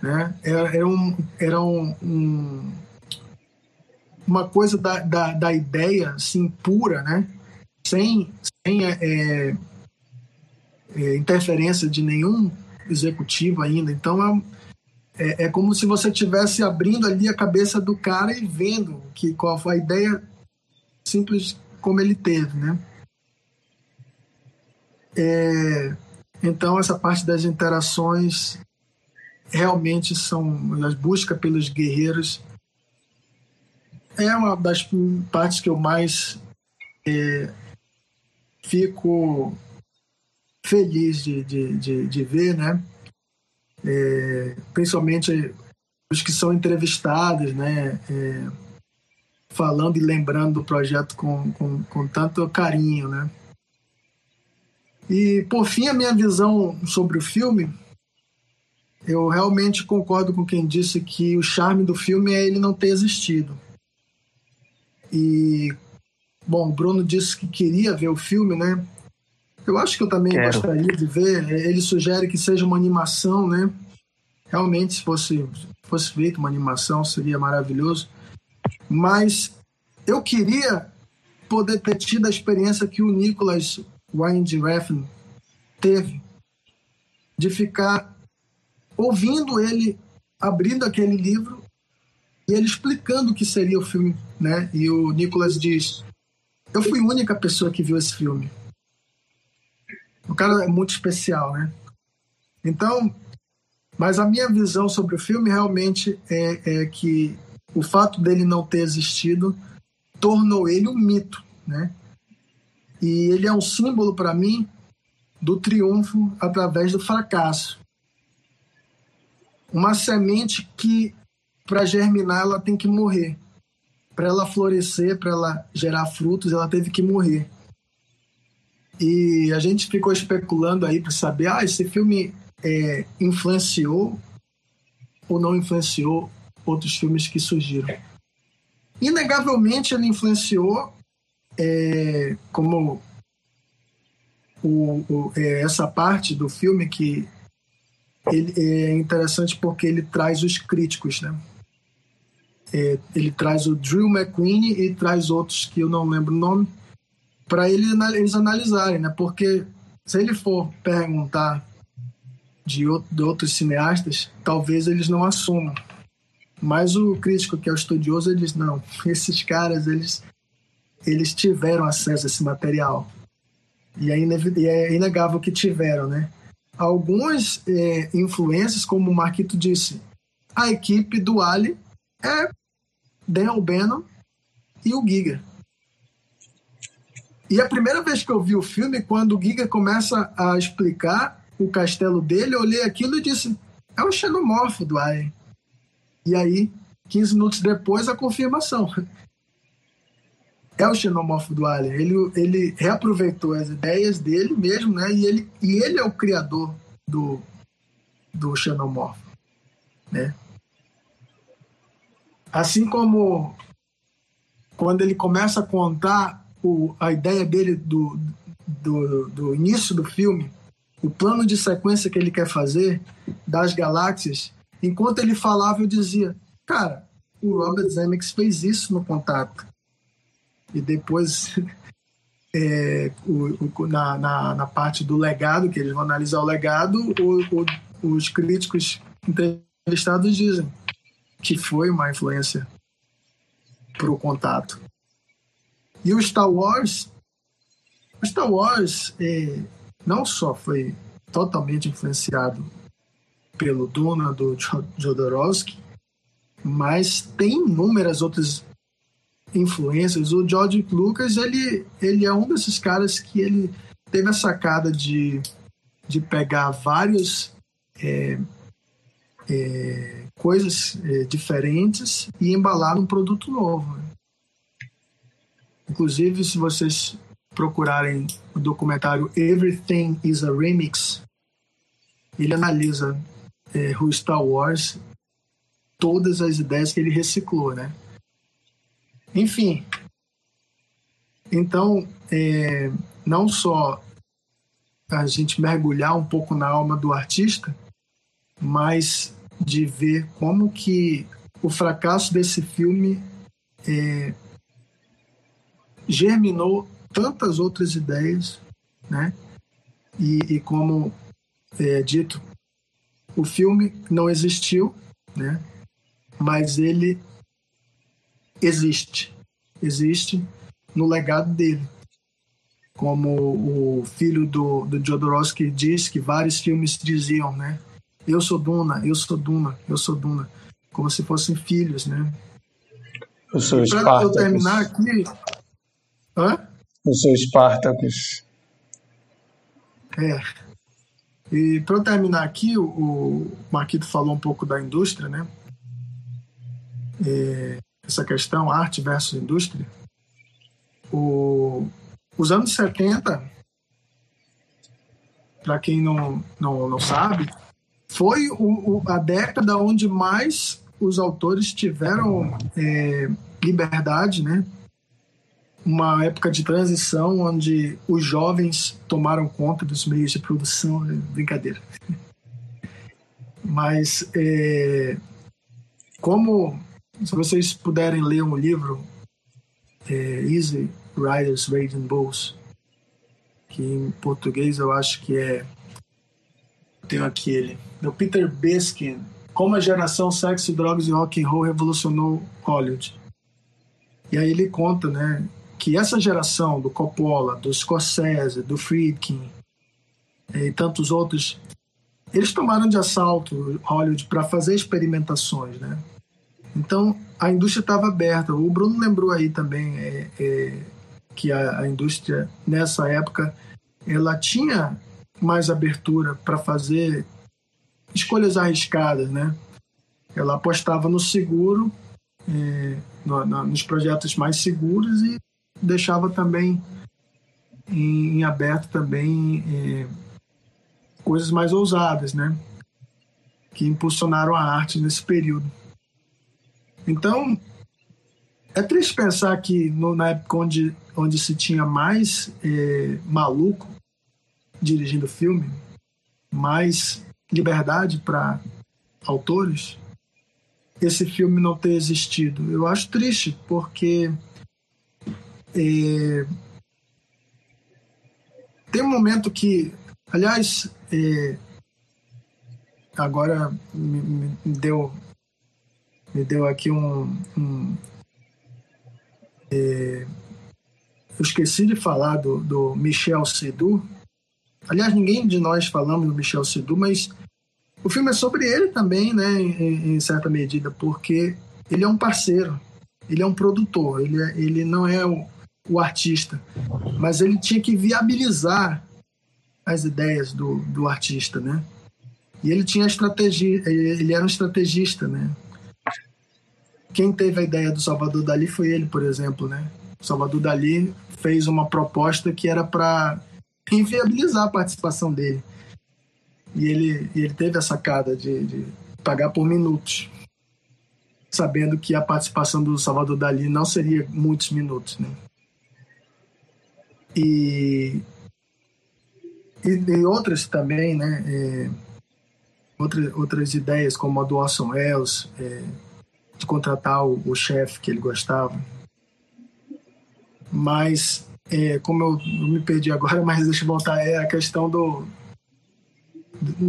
Né? Era, era, um, era um, um, uma coisa da, da, da, ideia assim, pura, né? sem, sem é, é interferência de nenhum executivo ainda. Então é, é, é como se você estivesse abrindo ali a cabeça do cara e vendo que qual foi a ideia simples como ele teve, né? É, então, essa parte das interações realmente são as buscas pelos guerreiros é uma das partes que eu mais é, fico feliz de, de, de, de ver, né? É, principalmente os que são entrevistados, né? É, falando e lembrando do projeto com, com, com tanto carinho, né? E, por fim, a minha visão sobre o filme, eu realmente concordo com quem disse que o charme do filme é ele não ter existido. E, bom, o Bruno disse que queria ver o filme, né? Eu acho que eu também Quero. gostaria de ver. Ele sugere que seja uma animação, né? Realmente, se fosse, fosse feita uma animação, seria maravilhoso. Mas eu queria poder ter tido a experiência que o Nicholas Winding Refn teve de ficar ouvindo ele abrindo aquele livro e ele explicando o que seria o filme, né? E o Nicholas diz: "Eu fui a única pessoa que viu esse filme". O cara é muito especial, né? Então, mas a minha visão sobre o filme realmente é, é que o fato dele não ter existido tornou ele um mito, né? E ele é um símbolo para mim do triunfo através do fracasso. Uma semente que para germinar ela tem que morrer. Para ela florescer, para ela gerar frutos, ela teve que morrer. E a gente ficou especulando aí para saber, ah, esse filme é, influenciou ou não influenciou outros filmes que surgiram. Inegavelmente ele influenciou, é, como o, o, é, essa parte do filme que ele é interessante porque ele traz os críticos, né? É, ele traz o Drew McQueen e traz outros que eu não lembro o nome para ele, eles analisarem, né? Porque se ele for perguntar de, outro, de outros cineastas, talvez eles não assumam. Mas o crítico que é o estudioso, ele diz, não, esses caras, eles, eles tiveram acesso a esse material. E é, e é inegável que tiveram, né? Algumas é, influências, como o Marquito disse, a equipe do Ali é Dan O'Bannon e o Giga. E a primeira vez que eu vi o filme, quando o Giga começa a explicar o castelo dele, eu olhei aquilo e disse: é o xenomorfo do Alien. E aí, 15 minutos depois, a confirmação. É o xenomorfo do Alien. Ele, ele reaproveitou as ideias dele mesmo, né? E ele, e ele é o criador do, do xenomorfo, né? Assim como quando ele começa a contar o, a ideia dele do, do, do início do filme, o plano de sequência que ele quer fazer das galáxias, enquanto ele falava, eu dizia, cara, o Robert Zemeckis fez isso no Contato. E depois, é, o, o, na, na, na, parte do legado, que eles vão analisar o legado, o, os críticos entrevistados dizem que foi uma influência para o Contato. E o Star Wars, o Star Wars é, não só foi totalmente influenciado pelo Duna do Jodorowsky, mas tem inúmeras outras influências. O George Lucas, ele, ele é um desses caras que ele teve a sacada de, de pegar vários é, é, coisas é, diferentes e embalar num produto novo. Inclusive, se vocês procurarem o documentário Everything is a Remix, ele analisa é, o Star Wars, todas as ideias que ele reciclou, né? Enfim, então, é, não só a gente mergulhar um pouco na alma do artista, mas de ver como que o fracasso desse filme é, germinou tantas outras ideias, né? E, e como é dito, o filme não existiu, né? Mas ele existe, existe no legado dele. Como o filho do, do Jodorowsky diz que vários filmes diziam, né? Eu sou Duna, eu sou Duna, eu sou Duna, como se fossem filhos, né? Eu sou Para eu terminar aqui, Hã? Eu sou Spartacus. É. E para eu terminar aqui, o, o Marquito falou um pouco da indústria, né? é, essa questão, arte versus indústria, o, os anos 70, para quem não, não, não sabe, foi o, o, a década onde mais os autores tiveram é, liberdade, né? Uma época de transição onde os jovens tomaram conta dos meios de produção, né? brincadeira. Mas é, como se vocês puderem ler um livro, é, Easy Riders Raging Bulls, que em português eu acho que é tenho aqui ele, do Peter Beskin, como a geração sexo, drogas e rock and roll revolucionou Hollywood. E aí ele conta, né, que essa geração do Coppola, do Scorsese, do Friedkin e tantos outros, eles tomaram de assalto Hollywood para fazer experimentações, né? Então a indústria estava aberta. O Bruno lembrou aí também é, é, que a, a indústria nessa época ela tinha mais abertura para fazer escolhas arriscadas, né? Ela apostava no seguro, no, no, nos projetos mais seguros e deixava também em, em aberto também é, coisas mais ousadas, né? Que impulsionaram a arte nesse período. Então, é triste pensar que no, na época onde, onde se tinha mais é, maluco dirigindo filme, mais liberdade para autores, esse filme não ter existido. Eu acho triste, porque é, tem um momento que, aliás, é, agora me, me, deu me deu aqui um, um é, eu esqueci de falar do, do Michel Sedu. Aliás, ninguém de nós falamos do Michel Sedu, mas o filme é sobre ele também, né, em, em, certa medida, porque ele é um parceiro, ele é um produtor, ele, é, ele não é o, o artista, mas ele tinha que viabilizar as ideias do, do artista, né? E ele tinha estratégia, ele era um estrategista, né? Quem teve a ideia do Salvador Dali foi ele, por exemplo, né? O Salvador Dali fez uma proposta que era para inviabilizar a participação dele. E ele, ele teve a sacada de, de pagar por minutos, sabendo que a participação do Salvador Dali não seria muitos minutos, né? E, e, e outras também, né? É, outras, ideias, como a do Orson Welles, é, de contratar o, o chefe que ele gostava. Mas, é, como eu, eu, me perdi agora, mas deixa eu voltar, é a questão do,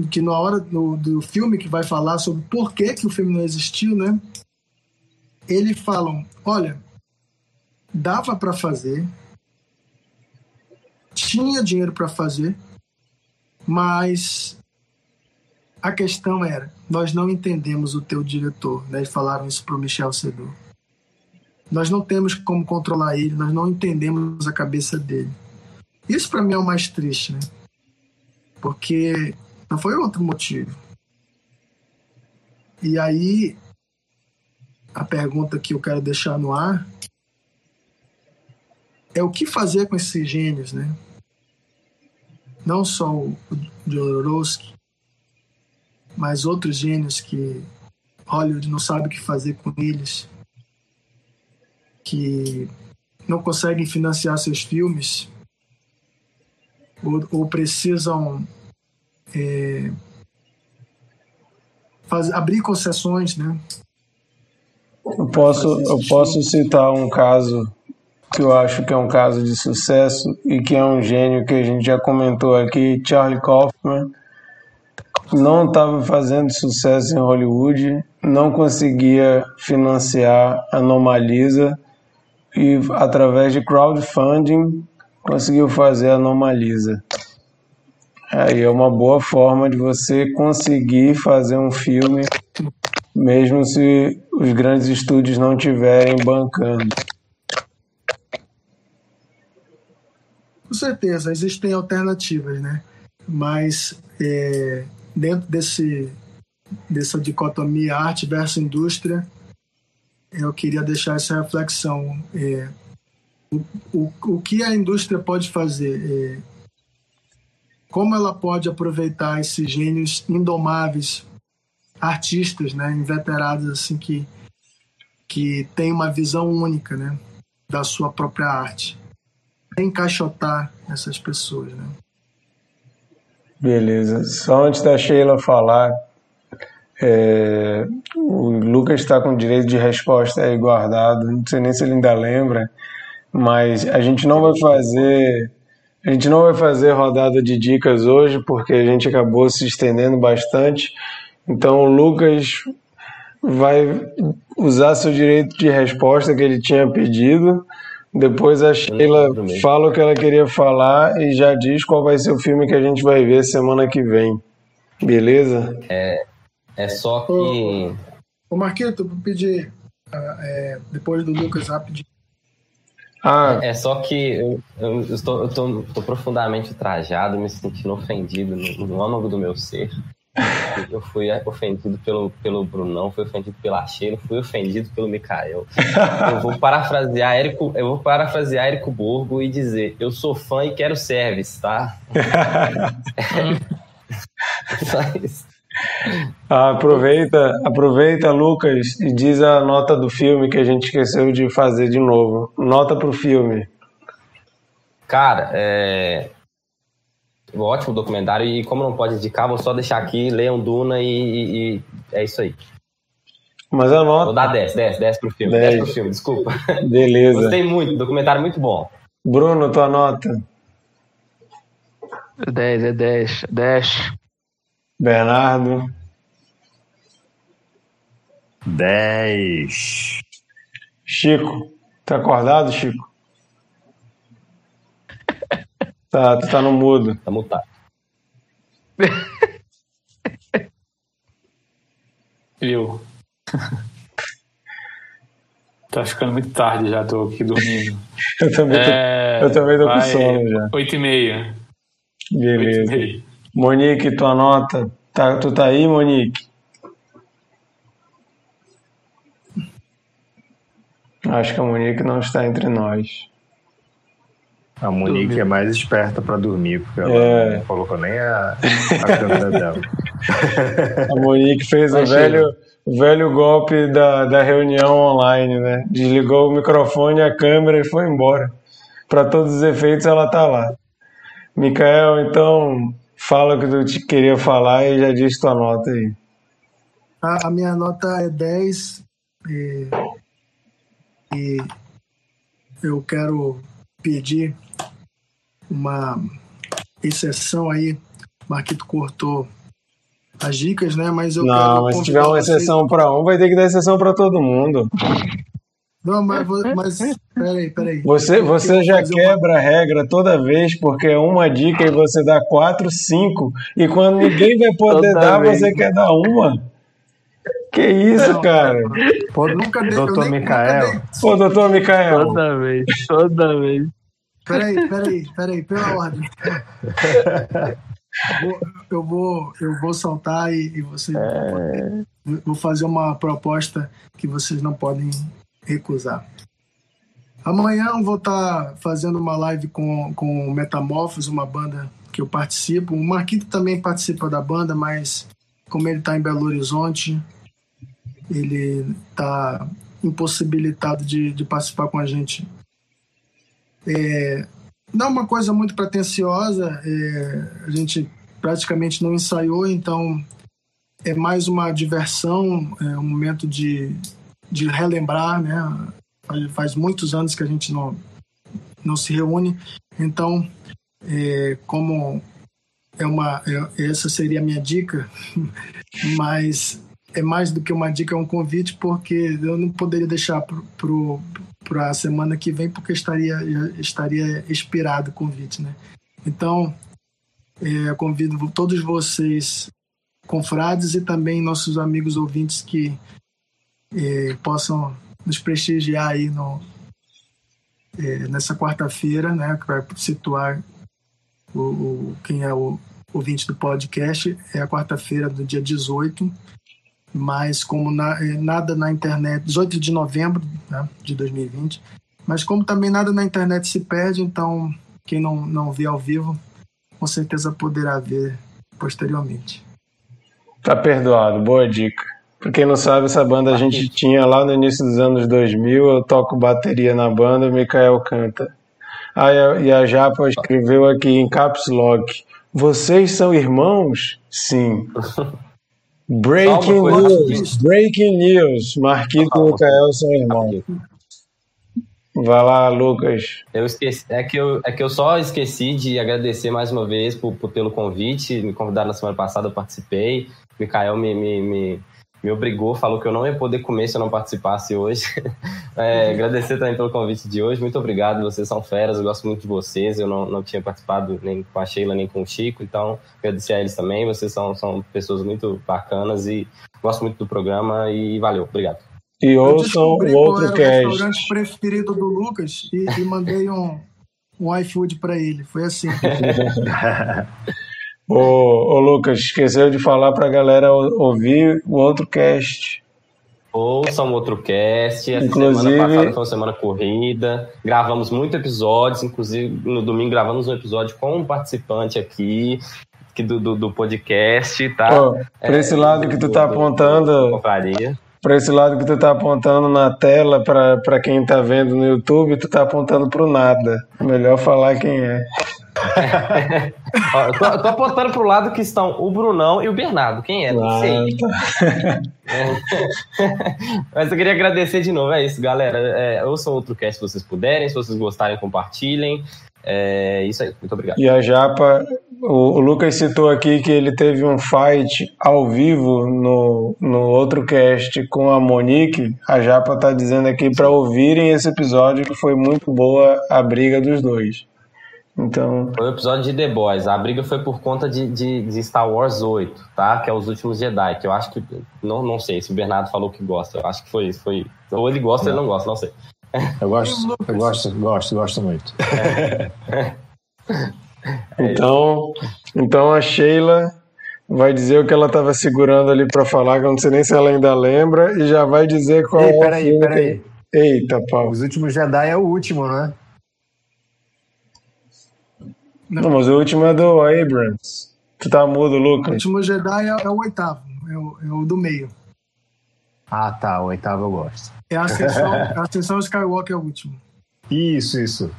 que na hora do, do filme que vai falar sobre por que, que o filme não existiu, né? Eles falam, olha, dava para fazer, tinha dinheiro para fazer, mas a questão era, nós não entendemos o teu diretor, né? Falaram isso para o Michel Sedor. Nós não temos como controlar ele, nós não entendemos a cabeça dele. Isso para mim é o mais triste, né? Porque não foi outro motivo. E aí, a pergunta que eu quero deixar no ar é o que fazer com esses gênios, né? Não só o Jodorowsky, mas outros gênios que Hollywood não sabe o que fazer com eles, que não conseguem financiar seus filmes ou, ou precisam é, faz, abrir concessões, né? Eu posso, eu posso citar um caso que eu acho que é um caso de sucesso e que é um gênio que a gente já comentou aqui, Charlie Kaufman. Não estava fazendo sucesso em Hollywood, não conseguia financiar a Anomalisa e através de crowdfunding conseguiu fazer a Anomalisa. Aí é uma boa forma de você conseguir fazer um filme, mesmo se os grandes estúdios não estiverem bancando. Com certeza, existem alternativas, né? Mas é, dentro desse, dessa dicotomia arte versus indústria, eu queria deixar essa reflexão. É, o, o, o que a indústria pode fazer? É, como ela pode aproveitar esses gênios indomáveis, artistas, né, inveterados assim que que tem uma visão única, né, da sua própria arte. Encaixotar essas pessoas, né? Beleza. Só antes da Sheila falar, é, o Lucas está com direito de resposta aí guardado. Não sei nem se ele ainda lembra, mas a gente não vai fazer a gente não vai fazer rodada de dicas hoje porque a gente acabou se estendendo bastante. Então o Lucas vai usar seu direito de resposta que ele tinha pedido. Depois a Sheila fala o que ela queria falar e já diz qual vai ser o filme que a gente vai ver semana que vem. Beleza? É, é só que. Ô, ô Marquito, vou pedir, uh, é, depois do Lucas, rapidinho. Ah. É, é só que eu, eu, estou, eu estou, estou profundamente trajado, me sentindo ofendido no, no âmago do meu ser. Eu fui ofendido pelo, pelo Brunão, fui ofendido pela Sheila, fui ofendido pelo Mikael. Eu vou parafrasear Érico, eu vou parafrasear Érico Borgo e dizer: eu sou fã e quero service, tá? Aproveita, aproveita, Lucas, e diz a nota do filme que a gente esqueceu de fazer de novo. Nota pro filme. Cara, é. Um ótimo documentário, e como não pode indicar, vou só deixar aqui, leiam Duna e, e, e é isso aí. Mas a nota. Vou dar 10, 10, 10 pro filme, 10, 10 pro filme, desculpa. Beleza. Gostei muito, documentário muito bom. Bruno, tua nota? 10, é 10, 10. Bernardo. 10. Chico. Tá acordado, Chico? Tá, tu tá no mudo. Tá mutado. Eu. tá ficando muito tarde já, tô aqui dormindo. eu também tô, é, eu também tô com sono já. Oito e meia. Beleza. 8 e meia. Monique, tua nota. Tá, tu tá aí, Monique? Acho que a Monique não está entre nós. A Monique Dormiu. é mais esperta para dormir, porque ela é. não colocou nem a, a câmera dela. A Monique fez o velho, velho golpe da, da reunião online, né? Desligou o microfone, a câmera e foi embora. Para todos os efeitos, ela tá lá. Micael, então, Fala o que tu te queria falar e já diz tua nota aí. A, a minha nota é 10 e, e eu quero pedir uma exceção aí. Marquito cortou as dicas, né? Mas eu Não, mas se tiver uma exceção para um, vai ter que dar exceção para todo mundo. Não, mas, mas peraí, peraí. Você, você já quebra uma... a regra toda vez, porque é uma dica e você dá quatro, cinco, e quando ninguém vai poder toda dar, vez. você quer dar uma. Que isso, não, cara? Pô, nunca dei, doutor Micael. Pô, doutor Micael. Toda vez, toda vez. Peraí, peraí, peraí, pela ordem. eu, vou, eu vou saltar e, e vocês é... vou fazer uma proposta que vocês não podem recusar. Amanhã eu vou estar fazendo uma live com, com Metamorphos, uma banda que eu participo. O Marquito também participa da banda, mas como ele está em Belo Horizonte, ele está impossibilitado de, de, participar com a gente. É, não é uma coisa muito pretensiosa, é, a gente praticamente não ensaiou, então é mais uma diversão, é um momento de, de relembrar, né? Faz, muitos anos que a gente não, não se reúne, então, é, como é uma, é, essa seria a minha dica, mas é mais do que uma dica, é um convite, porque eu não poderia deixar para a semana que vem, porque estaria, estaria expirado o convite, né? Então, é, convido todos vocês, confrades, e também nossos amigos ouvintes que é, possam nos prestigiar aí no, é, nessa quarta-feira, né, que vai situar o, o, quem é o ouvinte do podcast, é a quarta-feira do dia 18, mas como na, eh, nada na internet, 18 de novembro né, de 2020, mas como também nada na internet se perde, então quem não, não vê ao vivo, com certeza poderá ver posteriormente. Tá perdoado, boa dica. Pra quem não sabe, essa banda a gente tinha lá no início dos anos 2000, eu toco bateria na banda, o Mikael canta. Ah, e a Japa escreveu aqui em caps lock, vocês são irmãos? Sim. Breaking news, breaking news. Marquito e são irmãos. Vai lá, Lucas. Eu esqueci, é que eu, é que eu só esqueci de agradecer mais uma vez por, por pelo convite. Me convidaram na semana passada, eu participei. O Mikael me, me, me, me, obrigou, falou que eu não ia poder comer se eu não participasse hoje. É, agradecer também pelo convite de hoje. Muito obrigado, vocês são feras, eu gosto muito de vocês. Eu não, não tinha participado nem com a Sheila nem com o Chico, então agradecer a eles também. Vocês são, são pessoas muito bacanas e gosto muito do programa e valeu, obrigado. E ouçam o outro cast. o restaurante preferido do Lucas e, e mandei um, um iFood para ele. Foi assim. ô, ô, Lucas, esqueceu de falar para a galera ouvir o outro cast. Ouçam o outro cast. Essa inclusive... semana passada foi uma semana corrida. Gravamos muitos episódios. Inclusive, no domingo gravamos um episódio com um participante aqui do, do, do podcast, tá? Oh, para esse lado que tu tá apontando. Para esse lado que tu tá apontando na tela, para quem tá vendo no YouTube, tu tá apontando pro nada. Melhor falar quem é. Ó, tô, tô, apontando pro lado que estão o Brunão e o Bernardo. Quem é? Não sei. Mas eu queria agradecer de novo. É isso, galera. É, ouçam outro cast se vocês puderem. Se vocês gostarem, compartilhem. É isso aí. Muito obrigado. E a Japa o, o, Lucas citou aqui que ele teve um fight ao vivo no, no outro cast com a Monique. A Japa tá dizendo aqui para ouvirem esse episódio que foi muito boa a briga dos dois. Então... Foi o episódio de The Boys. A briga foi por conta de, de, de, Star Wars 8, tá? Que é os últimos Jedi. Que eu acho que. Não, não sei se o Bernardo falou que gosta. Eu acho que foi. foi ou ele gosta ou ele não gosta, não sei. Eu gosto, eu gosto, gosto, gosto muito. É. É então, então a Sheila vai dizer o que ela estava segurando ali para falar, que eu não sei nem se ela ainda lembra, e já vai dizer qual Ei, é peraí, o peraí. Eita, pau. Os últimos Jedi é o último, né? Não, não mas o último é do Abrams. Tu tá mudo, Lucas. O último Jedi é, é o oitavo, é o, é o, do meio. Ah, tá, o oitavo eu gosto. É a Ascensão, a Ascensão Skywalker é o último. Isso, isso.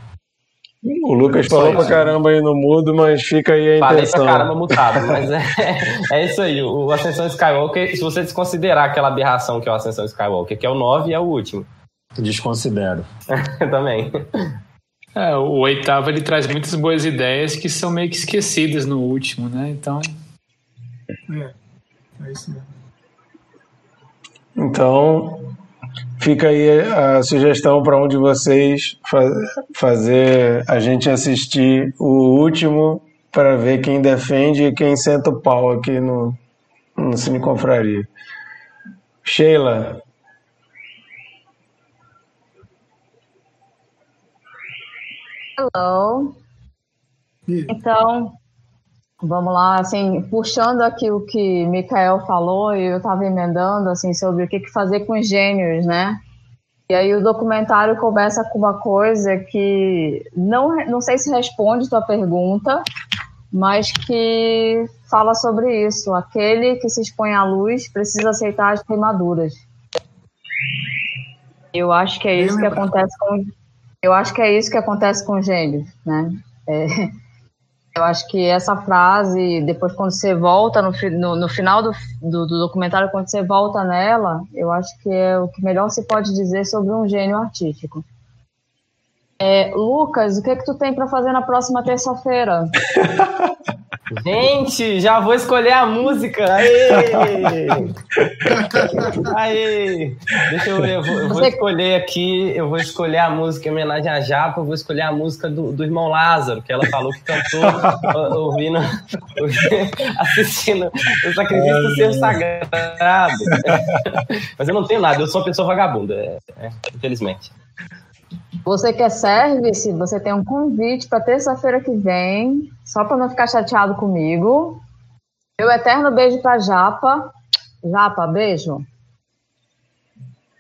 O Lucas falou pra caramba aí no mudo, mas fica aí a intenção. Falei pra caramba mutado, mas é, é isso aí. O Ascensão Skywalker, se você desconsiderar aquela aberração que é o Ascensão Skywalker, que é o 9 e é o último. Desconsidero. Também. É, o oitavo ele traz muitas boas ideias que são meio que esquecidas no último, né? Então. É, é isso mesmo. Então, Fica aí a sugestão para um de vocês fazer a gente assistir o último para ver quem defende e quem senta o pau aqui no, no Cine Confraria. Sheila. Hello. Então, vamos lá, assim, puxando aqui o que Mikael falou, e eu estava emendando, assim, sobre o que, fazer com os gênios, né? E aí o documentário começa com uma coisa que não, não sei se responde tua pergunta, mas que fala sobre isso. Aquele que se expõe à luz precisa aceitar as queimaduras. Eu acho que é isso que acontece com eu acho que é isso que acontece com gênios, né? É, eu acho que essa frase, depois quando você volta no, no, no final do, do, do, documentário, quando você volta nela, eu acho que é o que melhor se pode dizer sobre um gênio artístico. É, Lucas, o que é que tu tem para fazer na próxima terça-feira? Gente, já vou escolher a música. Aê! Aê! Deixa eu ver, eu vou, eu vou escolher aqui, eu vou escolher a música em homenagem a Japa, eu vou escolher a música do, do irmão Lázaro, que ela falou que cantou ouvindo, assistindo o sacrifício do ser sagrado. Mas eu não tenho nada, eu sou uma pessoa vagabunda, é, é, infelizmente. Você quer service? Você tem um convite para terça-feira que vem, só para não ficar chateado comigo. Meu eterno beijo para Japa. Japa, beijo.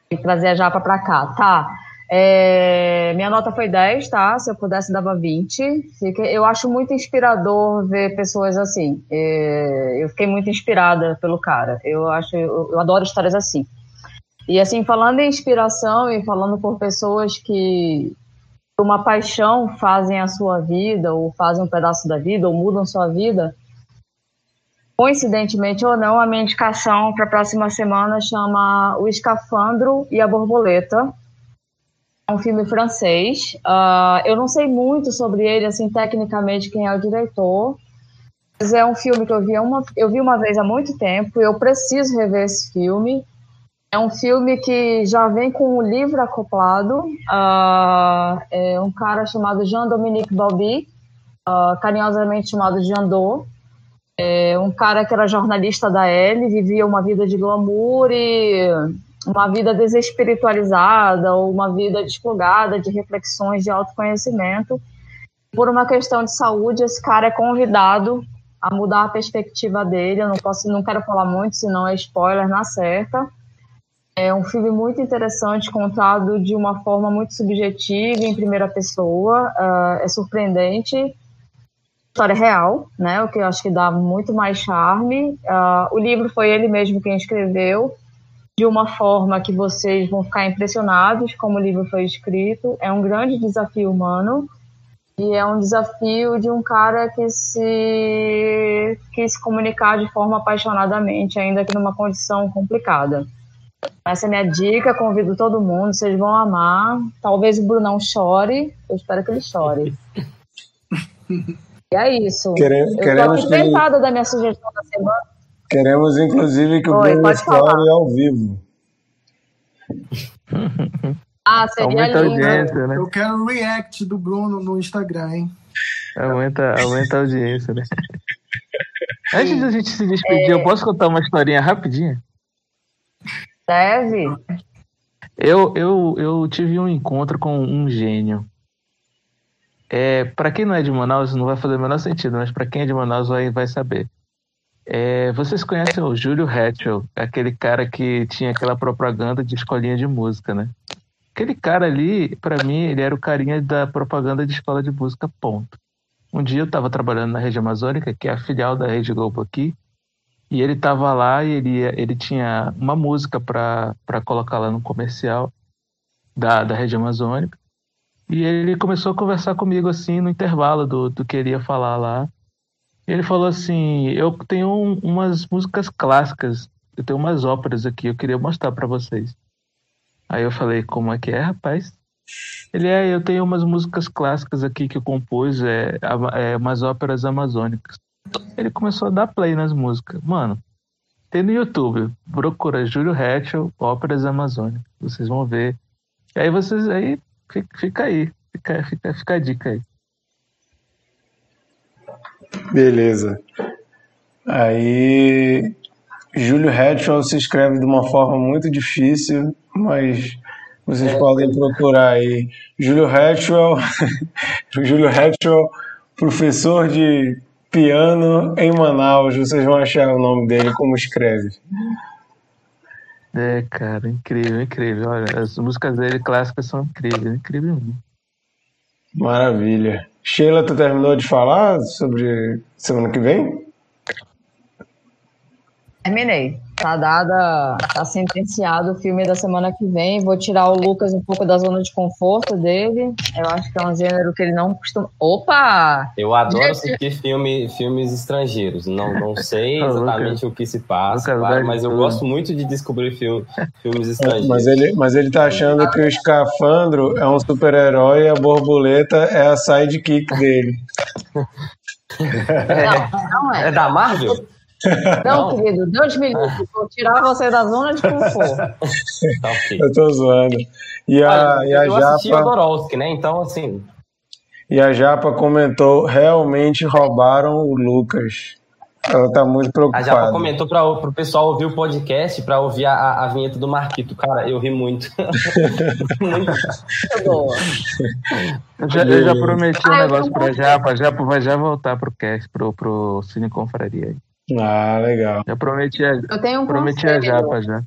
Que trazer a Japa pra cá. Tá. É, minha nota foi 10, tá? Se eu pudesse, dava 20. Fiquei, eu acho muito inspirador ver pessoas assim. É, eu fiquei muito inspirada pelo cara. Eu acho, eu, eu, adoro histórias assim. E assim, falando em inspiração e falando por pessoas que uma paixão fazem a sua vida, ou fazem um pedaço da vida, ou mudam sua vida, coincidentemente ou não, a minha indicação para a próxima semana chama O Escafandro e a Borboleta é um filme francês. Uh, eu não sei muito sobre ele, assim, tecnicamente, quem é o diretor. Mas é um filme que eu vi uma, eu vi uma vez há muito tempo. Eu preciso rever esse filme. É um filme que já vem com um livro acoplado. Uh, é um cara chamado Jean-Dominique Balbi, uh, carinhosamente chamado Jandô. É um cara que era jornalista da Elle, vivia uma vida de glamour e uma vida desespiritualizada ou uma vida desplugada de reflexões de autoconhecimento. Por uma questão de saúde, esse cara é convidado a mudar a perspectiva dele. Eu não posso, não quero falar muito, senão é spoiler na certa. É um filme muito interessante, contado de uma forma muito subjetiva, em primeira pessoa. Uh, é surpreendente. História real, né? O que eu acho que dá muito mais charme. Uh, o livro foi ele mesmo quem escreveu de uma forma que vocês vão ficar impressionados como o livro foi escrito. É um grande desafio humano e é um desafio de um cara que se quis se comunicar de forma apaixonadamente, ainda que numa condição complicada. Essa é a minha dica, convido todo mundo, vocês vão amar. Talvez o Brunão chore, eu espero que ele chore. e é isso. Queremos, eu tô aqui tentada da minha sugestão da semana. Queremos, inclusive, que o Oi, Bruno Story ao vivo. Ah, seria aumenta lindo. A audiência, né? Eu quero react do Bruno no Instagram, hein? Aumenta, aumenta a audiência, né? Antes da gente se despedir, é... eu posso contar uma historinha rapidinha? Deve. Eu, eu, eu tive um encontro com um gênio. É, para quem não é de Manaus, não vai fazer o menor sentido, mas para quem é de Manaus vai, vai saber. É, vocês conhecem o Júlio Hatchell, aquele cara que tinha aquela propaganda de escolinha de música, né? Aquele cara ali, para mim, ele era o carinha da propaganda de escola de música, ponto. Um dia eu estava trabalhando na Rede Amazônica, que é a filial da Rede Globo aqui, e ele estava lá e ele, ele tinha uma música para colocar lá no comercial da, da Rede Amazônica. E ele começou a conversar comigo assim no intervalo do, do que ele ia falar lá. Ele falou assim: Eu tenho umas músicas clássicas, eu tenho umas óperas aqui, eu queria mostrar para vocês. Aí eu falei: Como é que é, rapaz? Ele é: Eu tenho umas músicas clássicas aqui que eu compus, é, é umas óperas amazônicas. Ele começou a dar play nas músicas. Mano, tem no YouTube, procura Júlio Hatchell, óperas amazônicas. Vocês vão ver. E aí vocês aí, fica, fica aí, fica, fica, fica a dica aí. Beleza. Aí, Júlio Hatchell se escreve de uma forma muito difícil, mas vocês é. podem procurar aí. Júlio Hatchell, Júlio Hatchell, professor de piano em Manaus. Vocês vão achar o nome dele como escreve. É, cara, incrível, incrível. Olha, as músicas dele clássicas são incríveis, incrível mesmo. Maravilha. Sheila, tu terminou de falar sobre semana que vem? Terminei. Tá dada, tá sentenciado o filme da semana que vem. Vou tirar o Lucas um pouco da zona de conforto dele. Eu acho que é um gênero que ele não costuma. Opa! Eu adoro assistir filme, filmes estrangeiros. Não, não sei exatamente o que se passa, claro, mas eu gosto muito de descobrir filme, filmes estrangeiros. Mas ele, mas ele tá achando que o escafandro é um super-herói e a borboleta é a sidekick dele. Não, não é. É da Marvel? Não, não, querido, Deus me livre, vou tirar você da zona de conforto. tá, okay. Eu tô zoando. E a, Olha, e a eu Japa. Dorowski, né? Então, assim. E a Japa comentou: realmente roubaram o Lucas. Ela tá muito preocupada. A Japa comentou para o pessoal ouvir o podcast, para ouvir a, a vinheta do Marquito. Cara, eu ri muito. muito. Eu já, eu já prometi um negócio para a Japa. A Japa vai já voltar pro cast, pro, pro Cine Confraria aí. Ah, legal. Já prometi a, Eu tenho um prometi a japa já.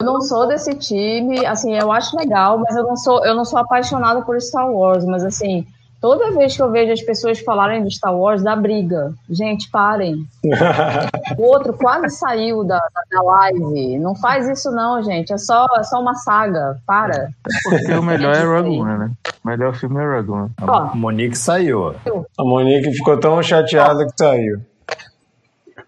Eu não sou desse time, assim, eu acho legal, mas eu não sou, eu não sou apaixonada por Star Wars, mas assim, toda vez que eu vejo as pessoas falarem de Star Wars, dá briga. Gente, parem. O outro quase saiu da, da, live. Não faz isso não, gente. É só, é só uma saga. Para. Porque o melhor é Rogue One, né? O melhor filme é Rogue One. Ó, Monique saiu. A Monique ficou tão chateada que saiu.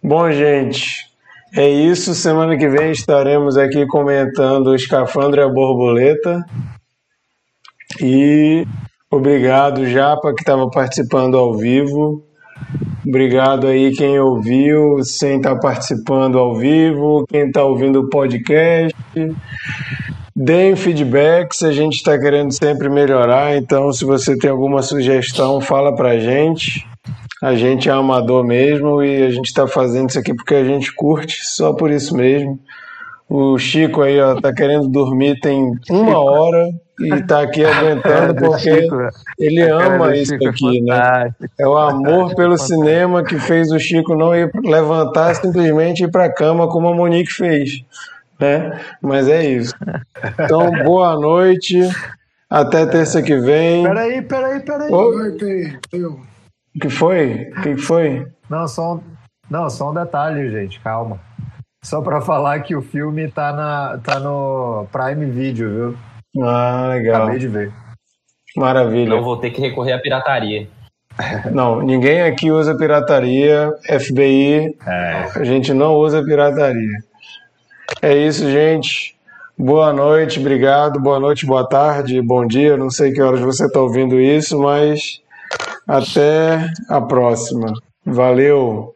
Bom, gente, é isso. Semana que vem estaremos aqui comentando o Escafandro e a Borboleta. E obrigado, Japa, que estava participando ao vivo. Obrigado aí quem ouviu, sem estar participando ao vivo, quem está ouvindo o podcast. Deem feedbacks, a gente está querendo sempre melhorar, então se você tem alguma sugestão, fala pra gente. A gente é amador mesmo e a gente está fazendo isso aqui porque a gente curte, só por isso mesmo. O Chico aí, ó, tá querendo dormir tem uma hora e tá aqui aguentando porque ele ama isso aqui, né? É o amor pelo cinema que fez o Chico não ir levantar, simplesmente ir pra cama como a Monique fez, né? Mas é isso. Então, boa noite. Até terça que vem. Peraí, peraí, peraí. O que foi? O que foi? Não, só um, não, só um detalhe, gente, calma. Só pra falar que o filme tá, na, tá no Prime Video, viu? Ah, legal. Acabei de ver. Maravilha. Não vou ter que recorrer à pirataria. Não, ninguém aqui usa pirataria. FBI, É. a gente não usa pirataria. É isso, gente. Boa noite, obrigado. Boa noite, boa tarde, bom dia. Não sei que horas você está ouvindo isso, mas até a próxima. Valeu.